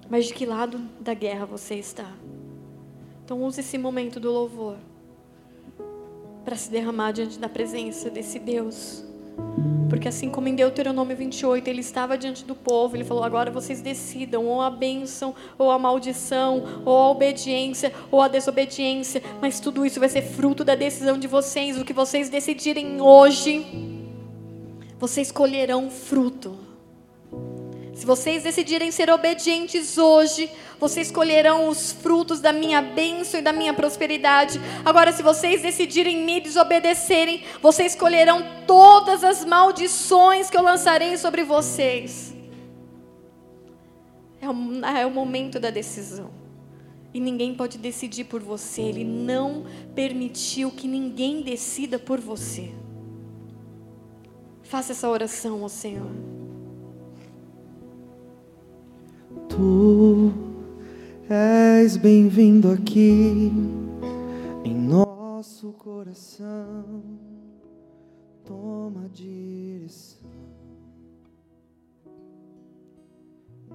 Mas de que lado da guerra você está? Então use esse momento do louvor para se derramar diante da presença desse Deus. Porque assim como em Deuteronômio 28, ele estava diante do povo, ele falou: agora vocês decidam, ou a bênção, ou a maldição, ou a obediência, ou a desobediência, mas tudo isso vai ser fruto da decisão de vocês. O que vocês decidirem hoje, vocês colherão fruto. Se vocês decidirem ser obedientes hoje, vocês colherão os frutos da minha bênção e da minha prosperidade. Agora, se vocês decidirem me desobedecerem, vocês colherão todas as maldições que eu lançarei sobre vocês. É o, é o momento da decisão. E ninguém pode decidir por você. Ele não permitiu que ninguém decida por você. Faça essa oração ao Senhor. Tu és bem-vindo aqui em nosso coração. Toma direção,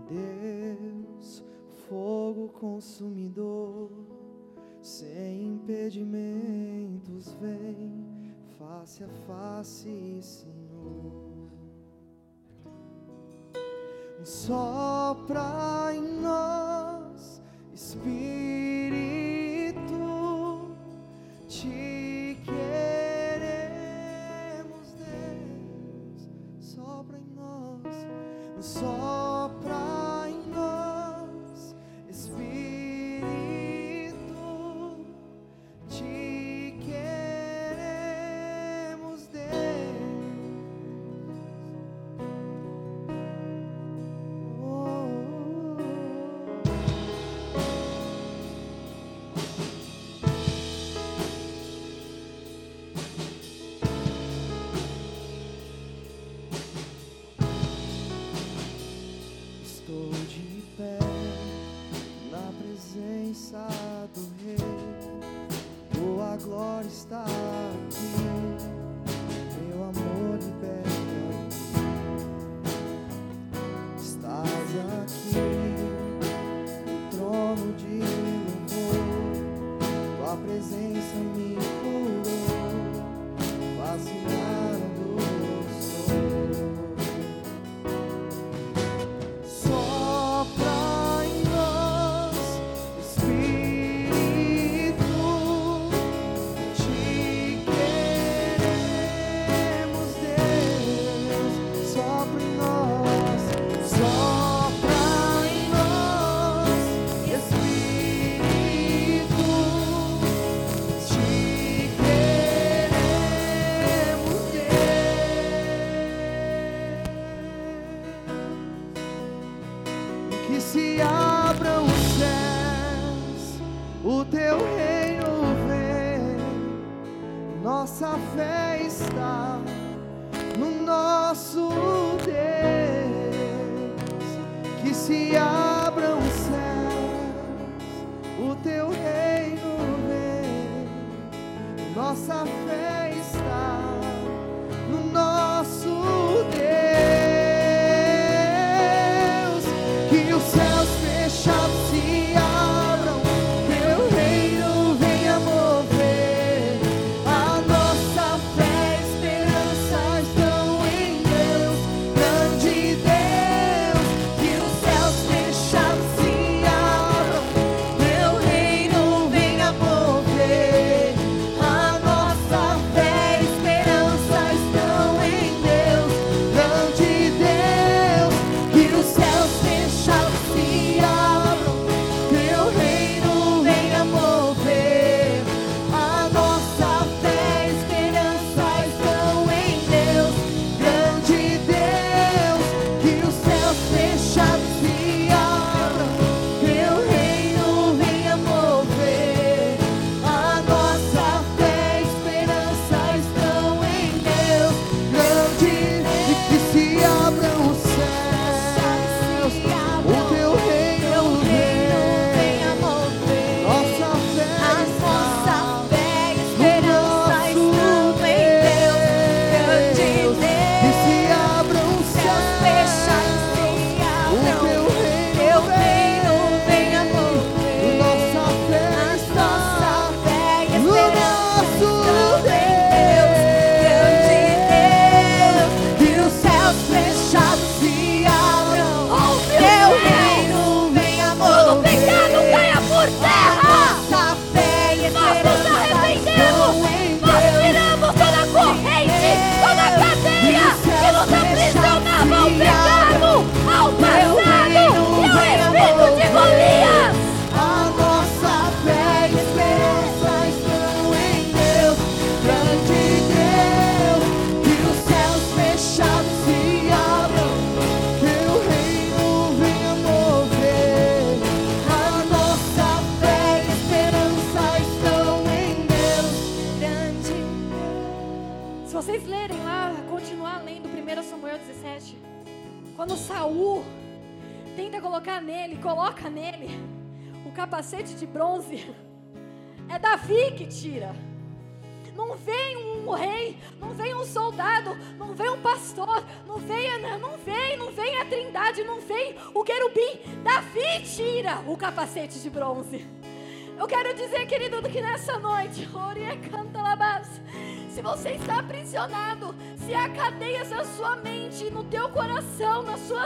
Deus, fogo consumidor, sem impedimentos, vem face a face, Senhor. Sopra em nós, Espírito, te queremos, Deus. Sopra em nós, sopra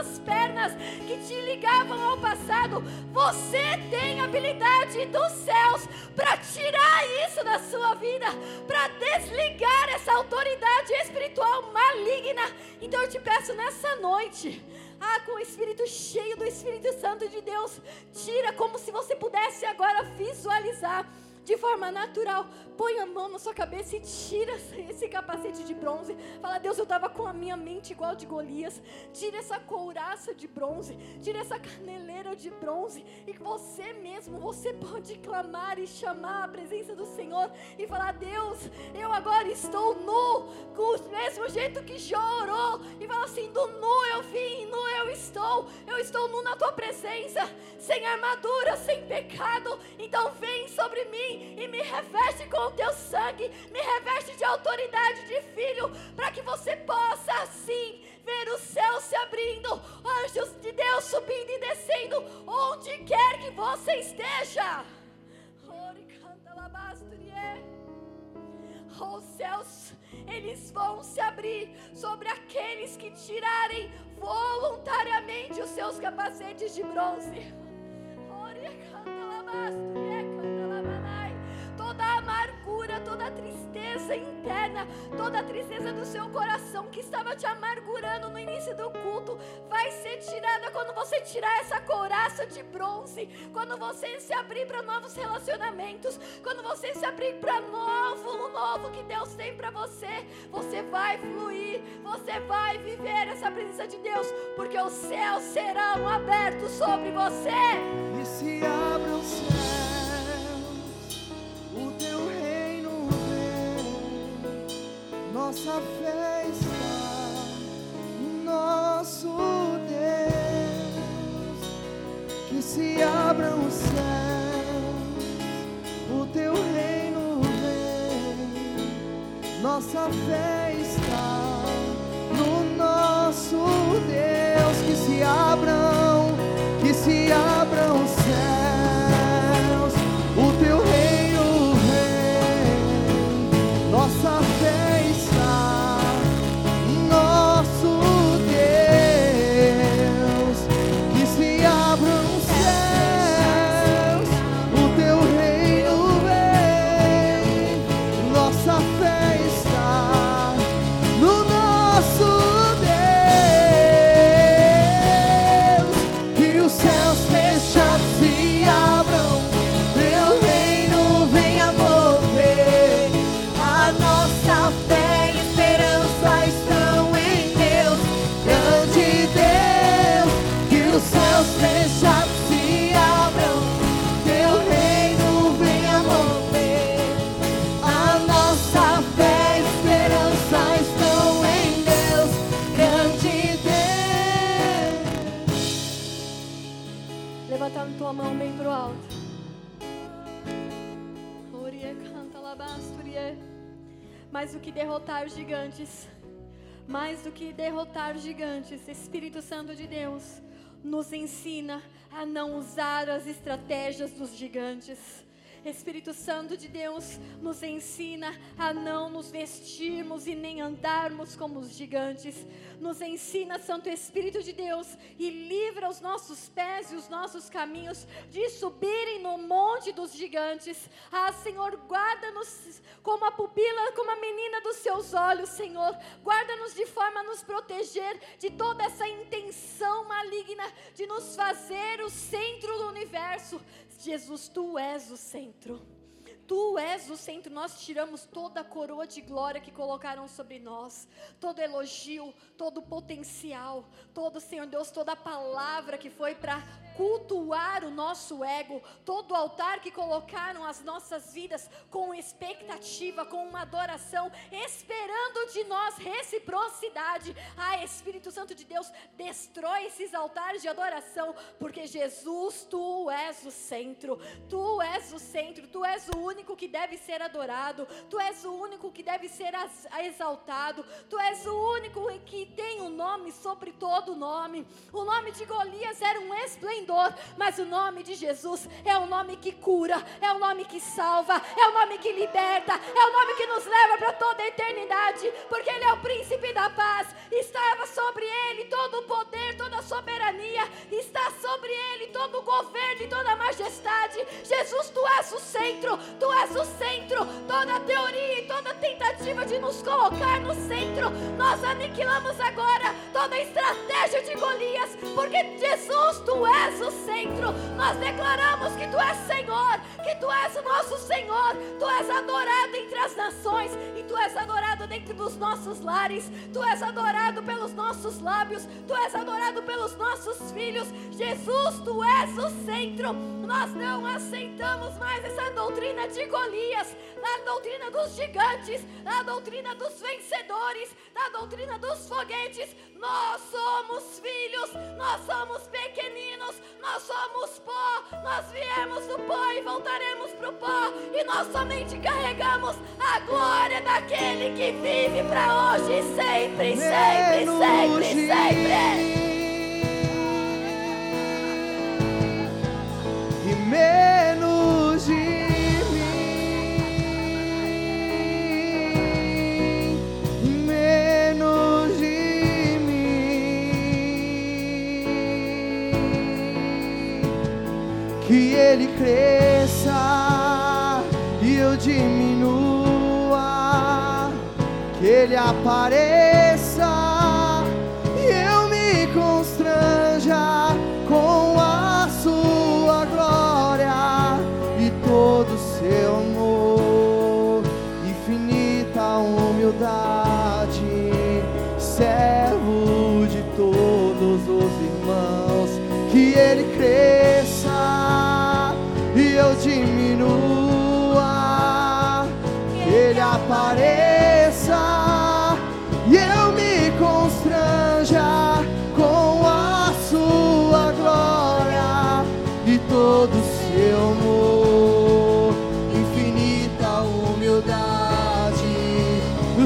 suas pernas, que te ligavam ao passado, você tem habilidade dos céus para tirar isso da sua vida, para desligar essa autoridade espiritual maligna. Então eu te peço nessa noite, ah, com o Espírito cheio do Espírito Santo de Deus. Tira como se você pudesse agora visualizar de forma natural. Põe a mão na sua cabeça e tira esse capacete de bronze. Fala, Deus, eu estava com a minha mente igual de Golias. Tira essa couraça de bronze. Tira essa caneleira de bronze. E você mesmo, você pode clamar e chamar a presença do Senhor e falar: Deus, eu agora estou nu, com o mesmo jeito que Jó orou. E fala assim: do nu eu vim, nu eu estou. Na tua presença, sem armadura, sem pecado. Então vem sobre mim e me reveste com o teu sangue, me reveste de autoridade de filho, para que você possa assim ver o céu se abrindo, anjos de Deus subindo e descendo, onde quer que você esteja. Os céus, eles vão se abrir sobre aqueles que tirarem voluntariamente os seus capacetes de bronze. Toda a amargura, toda a tristeza interna, toda a tristeza do seu coração que estava te amargurando no início do culto, vai ser tirada quando você tirar essa couraça de bronze, quando você se abrir para novos relacionamentos, quando você se abrir para novo, o novo que Deus tem para você, você vai fluir, você vai viver essa presença de Deus, porque os céus serão abertos sobre você. E se abra o nossa fé está no nosso Deus. Que se abram os céus, o teu reino vem. Nossa fé está no nosso Deus. Que se abram, derrotar gigantes, mais do que derrotar gigantes, Espírito Santo de Deus nos ensina a não usar as estratégias dos gigantes Espírito Santo de Deus nos ensina a não nos vestirmos e nem andarmos como os gigantes. Nos ensina, Santo Espírito de Deus, e livra os nossos pés e os nossos caminhos de subirem no monte dos gigantes. Ah, Senhor, guarda-nos como a pupila, como a menina dos seus olhos, Senhor. Guarda-nos de forma a nos proteger de toda essa intenção maligna de nos fazer o centro do universo. Jesus, tu és o centro. Tu és o centro, nós tiramos toda a coroa de glória que colocaram sobre nós, todo elogio, todo potencial, todo, Senhor Deus, toda a palavra que foi para cultuar o nosso ego, todo altar que colocaram as nossas vidas com expectativa, com uma adoração, esperando de nós reciprocidade. Ah, Espírito Santo de Deus, destrói esses altares de adoração, porque Jesus, tu és o centro, tu és o centro, tu és o único que deve ser adorado, tu és o único que deve ser exaltado, tu és o único que tem o um nome sobre todo nome. O nome de Golias era um esplendor, mas o nome de Jesus é o nome que cura, é o nome que salva, é o nome que liberta, é o nome que nos leva para toda a eternidade, porque Ele é o príncipe da paz, estava sobre Ele todo o poder, toda a soberania, está sobre Ele todo o governo e toda a majestade. Jesus, Tu és o centro, Tu és o centro, toda teoria e toda tentativa de nos colocar no centro, nós aniquilamos agora toda estratégia de Golias, porque Jesus, tu és o centro. Nós declaramos que tu és Senhor, que tu és o nosso Senhor, tu és adorado entre as nações e tu és adorado dentro dos nossos lares, tu és adorado pelos nossos lábios, tu és adorado pelos nossos filhos. Jesus, tu és o centro. Nós não aceitamos mais essa doutrina de Golias, a doutrina dos gigantes, a doutrina dos vencedores, a doutrina dos foguetes. Nós somos filhos, nós somos pequeninos, nós somos pó, nós viemos do pó e voltaremos para o pó, e nós somente carregamos a glória daquele que vive para hoje, sempre, sempre, sempre, sempre. E menos de ele cresça e eu diminua, que ele apareça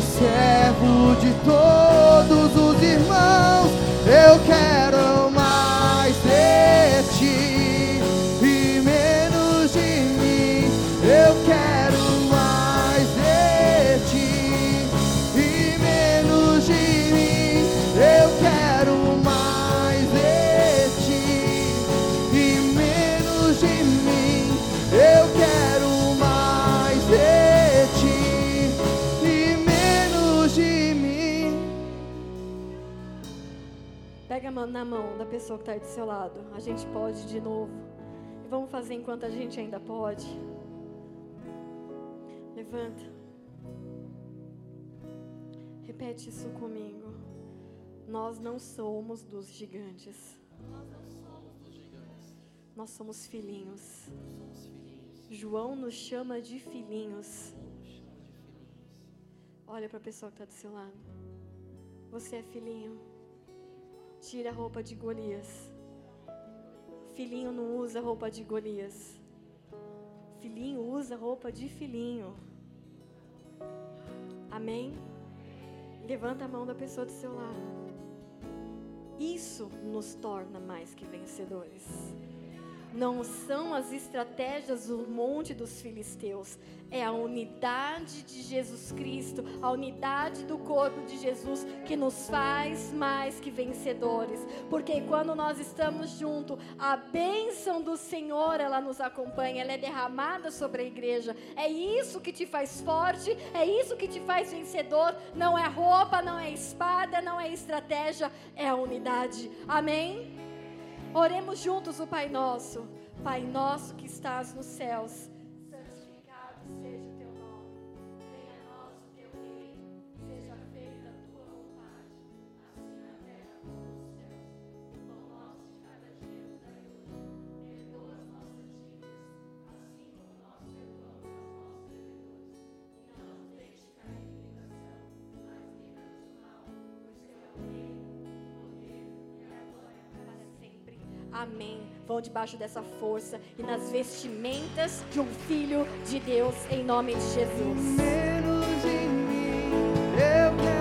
servo de todos na mão da pessoa que está do seu lado. A gente pode de novo. E vamos fazer enquanto a gente ainda pode. Levanta. Repete isso comigo. Nós não somos dos gigantes. Nós somos filhinhos. João nos chama de filhinhos. Olha para a pessoa que está do seu lado. Você é filhinho. Tira a roupa de Golias. Filhinho não usa roupa de Golias. Filhinho usa roupa de filhinho. Amém? Levanta a mão da pessoa do seu lado. Isso nos torna mais que vencedores não são as estratégias do monte dos filisteus, é a unidade de Jesus Cristo, a unidade do corpo de Jesus que nos faz mais que vencedores. Porque quando nós estamos juntos, a bênção do Senhor, ela nos acompanha, ela é derramada sobre a igreja. É isso que te faz forte, é isso que te faz vencedor. Não é roupa, não é espada, não é estratégia, é a unidade. Amém? Oremos juntos o Pai Nosso. Pai nosso que estás nos céus Amém. Vão debaixo dessa força e nas vestimentas de um filho de Deus, em nome de Jesus. Menos em mim, eu quero.